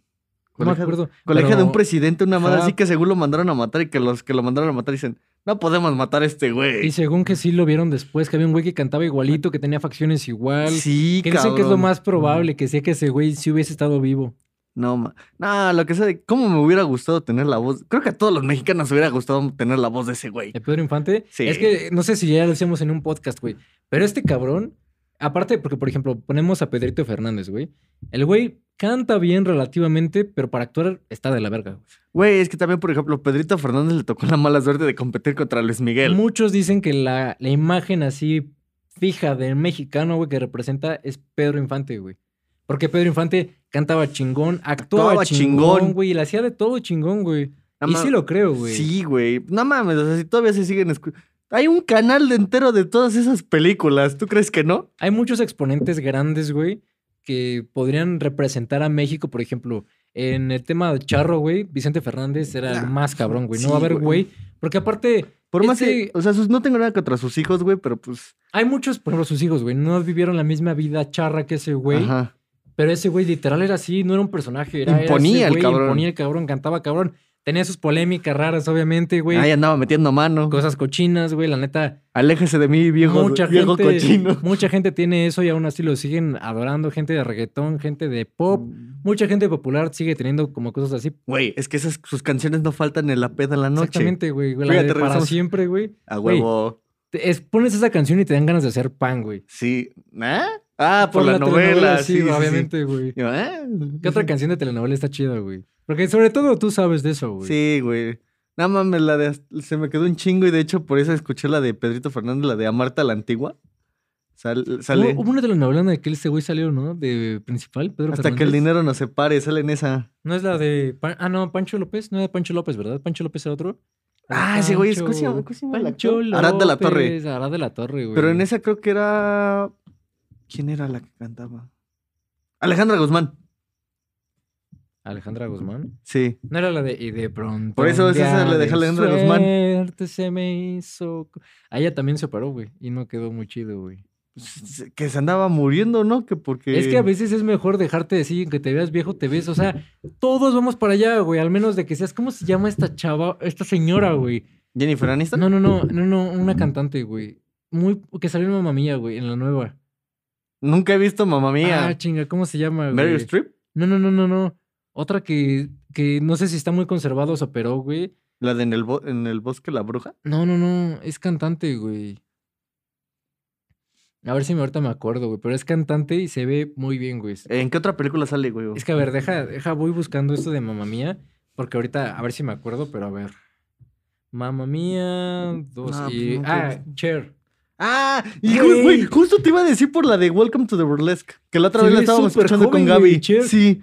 No me acuerdo. Colegio de pero- un presidente, una madre así que según lo mandaron a matar y que los que lo mandaron a matar dicen, no podemos matar a este Y güey. según que sí lo vieron después, que había un güey que cantaba igualito, que tenía facciones igual. Sí, que dicen que es lo cabrón. más probable, que sé que ese güey sí hubiese estado vivo. No, ma. No, lo que sea, de cómo me hubiera gustado tener la voz. Creo que a todos los mexicanos hubiera gustado tener la voz de ese güey. De Pedro Infante. Sí. Es que no sé si ya lo decíamos en un podcast, güey. Pero este cabrón, aparte, porque por ejemplo, ponemos a Pedrito Fernández, güey. El güey canta bien relativamente, pero para actuar está de la verga. güey. Es que también, por ejemplo, Pedrito Fernández le tocó la mala suerte de competir contra Luis Miguel. Muchos dicen que la, la imagen así fija del mexicano, güey, que representa es Pedro Infante, güey. Porque Pedro Infante cantaba chingón, actuaba, Actuaba chingón, güey, y le hacía de todo chingón, güey. Y sí lo creo, güey. Sí, güey. No mames, o sea, si todavía se siguen escuchando. Hay un canal de entero de todas esas películas. ¿Tú crees que no? Hay muchos exponentes grandes, güey, que podrían representar a México, por ejemplo, en el tema de Charro, güey, Vicente Fernández era el más cabrón, güey. No sí, va a haber, güey. porque aparte Por más que. O sea, sus- no tengo nada contra sus hijos, güey, pero pues. hay muchos, por ejemplo, sus hijos, güey, no vivieron la misma vida charra que ese güey, Ajá. pero ese güey literal era así, no era un personaje, era, era ese Imponía el güey, cabrón. Imponía el cabrón, cantaba cabrón. Tenía sus polémicas raras, obviamente, güey. Ahí andaba metiendo mano. Cosas cochinas, güey, la neta. Aléjese de mí, viejo, mucha viejo gente, cochino. mucha gente tiene eso y aún así lo siguen adorando. Gente de reggaetón, gente de pop. Mucha gente popular sigue teniendo como cosas así. Güey, es que esas sus canciones no faltan en la peda en la noche. Exactamente, güey. güey, La Fíjate, de para siempre, güey. A Güey, huevo. Te- es- pones esa canción y te dan ganas de hacer pan, güey. Sí. ¿Ah? Ah, por, la, novela. telenovela, Sí, sí, sí. obviamente, güey. Ah. ¿Qué otra canción de telenovela está chida, güey? Porque sobre todo tú sabes de eso, güey. Sí, güey. Nada mames, la de. Se me quedó un chingo y de hecho por eso escuché la de Pedrito Fernández, la de Amarta la Antigua. Sal- sale. Hubo hubo una telenovela en la que ese güey salió, ¿no? De principal, Pedro Hasta que el dinero nos separe, sale en esa. No es la de. Ah, no, Pancho López. No era Pancho López, ¿verdad? Pancho López era otro. Ah, ese güey es- Pancho- ¿cómo se llama- cómo se llama el Pancho? Arad de la Torre. Arad de la Torre, güey. Pero en esa creo que era. ¿Quién era la que cantaba? Alejandra Guzmán. Alejandra Guzmán. Sí. No era la de. Y de pronto. Por eso es esa, día la de de Alejandra Guzmán. se me hizo. co- A ella también se operó, güey. Y no quedó muy chido, güey. S- Que se andaba muriendo, ¿no? Que porque. Es que a veces es mejor dejarte decir que te veas viejo, te ves. O sea, todos vamos para allá, güey. Al menos de que seas. ¿Cómo se llama esta chava? Esta señora, güey. Jennifer Aniston. No, no, no. No, no. Una cantante, güey. Muy. Que salió en Mamma Mía, güey. En la nueva. Nunca he visto Mamma Mía. Ah, chinga. ¿Cómo se llama, güey? Meryl Streep. No, no, no, no, no. Otra que, que no sé si está muy conservado o se operó, güey. La de en el, bo- en el bosque la bruja. No, no, no. Es cantante, güey. A ver si me ahorita me acuerdo, güey. Pero es cantante y se ve muy bien, güey. ¿En qué otra película sale, güey? Es que, a ver, deja, deja, voy buscando esto de mamá mía. Porque ahorita, a ver si me acuerdo, pero a ver. Mamma Mía, dos No, y... pues no ah. Cher. Ah, y Güey. güey, güey, justo te iba a decir por la de Welcome to the Burlesque, que la otra vez la estábamos escuchando con joven, güey, Gaby. Cher. Sí.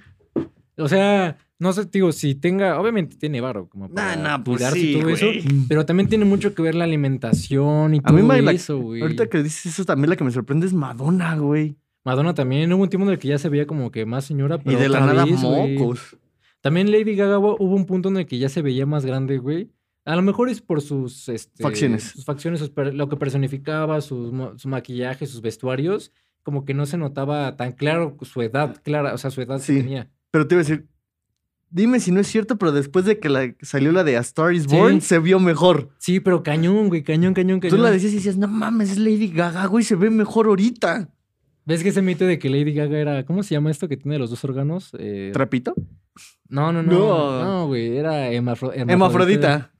O sea, no sé, digo, si tenga... Obviamente tiene varo como para nah, pues cuidarse sí, y todo güey. eso. Pero también tiene mucho que ver la alimentación y A mí todo la- eso, güey. Ahorita que dices eso, también la que me sorprende es Madonna, güey. Madonna también. Hubo un tiempo en el que ya se veía como que más señora, Y pero de la nada vez, güey. mocos. También Lady Gaga hubo un punto en el que ya se veía más grande, güey. A lo mejor es por sus este, Facciones. Sus facciones, sus lo que personificaba, su maquillaje, sus vestuarios. Como que no se notaba tan claro su edad, clara, o sea, su edad Sí. que tenía. Pero te iba a decir, dime si no es cierto, pero después de que la, salió la de A Star is Sí. Born, se vio mejor. Sí, pero cañón, güey, cañón, cañón, cañón. Tú la decías y decías, no mames, es Lady Gaga, güey, se ve mejor ahorita. ¿Ves que ese mito de que Lady Gaga era. ¿Cómo se llama esto que tiene los dos órganos? Eh, ¿Trapito? no, no, no. No. No, güey, era hemafro- Hemafrodita.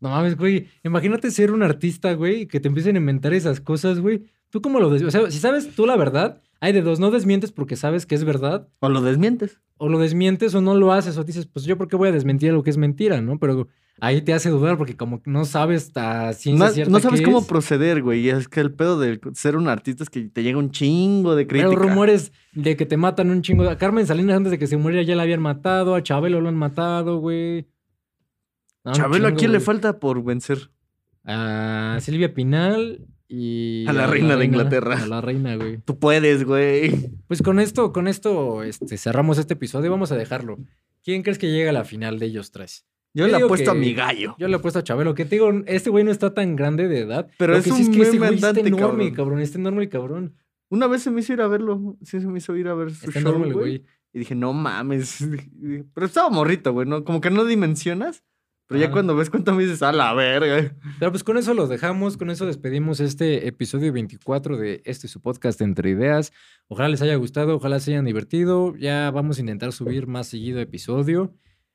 No mames, güey. Imagínate ser un artista, güey, y que te empiecen a inventar esas cosas, güey. ¿Tú cómo lo des... O sea, si sabes tú la verdad, hay de dos. No desmientes porque sabes que es verdad, O lo desmientes. o lo desmientes o no lo haces, o dices, pues yo por qué voy a desmentir algo que es mentira, ¿no? Pero ahí te hace dudar porque como no sabes a ciencia No, cierta no sabes qué cómo es. proceder, güey. Y es que el pedo de ser un artista es que te llega un chingo de crítica. Pero rumores de que te matan un chingo. A Carmen Salinas antes de que se muriera ya la habían matado, a Chabelo lo han matado, güey. Chabelo, ¿a quién le falta por vencer? A Silvia Pinal y... A la reina de Inglaterra. A la reina, güey. Tú puedes, güey. Pues con esto, con esto este, cerramos este episodio. Vamos a dejarlo. ¿Quién crees que llega a la final de ellos tres? Yo, Yo le apuesto a mi gallo. Yo le he puesto a Chabelo, que te digo, este güey no está tan grande de edad. Pero Lo es que un sí es que está andante, enorme, cabrón. cabrón. Está enorme el cabrón. Una vez se me hizo ir a verlo. Sí, se me hizo ir a ver su Está show, enorme el güey. güey. Y dije, no mames. Pero estaba morrito, güey, ¿no? Como que no dimensionas. Pero ya Ajá. cuando ves cuánto me dices, a la verga. Pero pues con eso lo dejamos, con eso despedimos este episodio 24 de este su podcast Entre Ideas. Ojalá les haya gustado, ojalá se hayan divertido. Ya vamos a intentar subir más seguido episodio.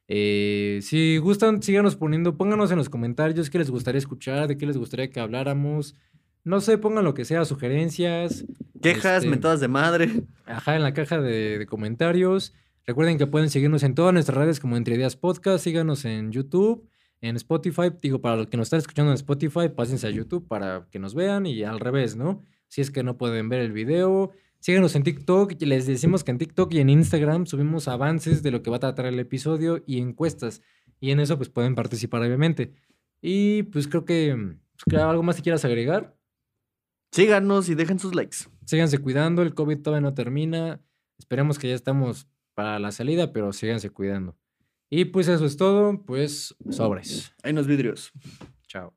Eh, si gustan, síganos poniendo, pónganos en los comentarios qué les gustaría escuchar, de qué les gustaría que habláramos. No sé, pongan lo que sea, sugerencias. Quejas, Este, mentadas de madre. Ajá, en la caja de, de comentarios. Recuerden que pueden seguirnos en todas nuestras redes como Entre Ideas Podcast. Síganos en YouTube, en Spotify. Digo, para los que nos están escuchando en Spotify, pásense a YouTube para que nos vean y al revés, ¿no? Si es que no pueden ver el video. Síganos en TikTok. Les decimos que en TikTok y en Instagram subimos avances de lo que va a tratar el episodio y encuestas. Y en eso pues pueden participar obviamente. Y pues creo que... pues, ¿Algo más que quieras agregar? Síganos y dejen sus likes. Síganse cuidando, el COVID todavía no termina. Esperemos que ya estamos para la salida, pero síganse cuidando. Y pues eso es todo, pues sobres. Ahí nos vidrios. Chao.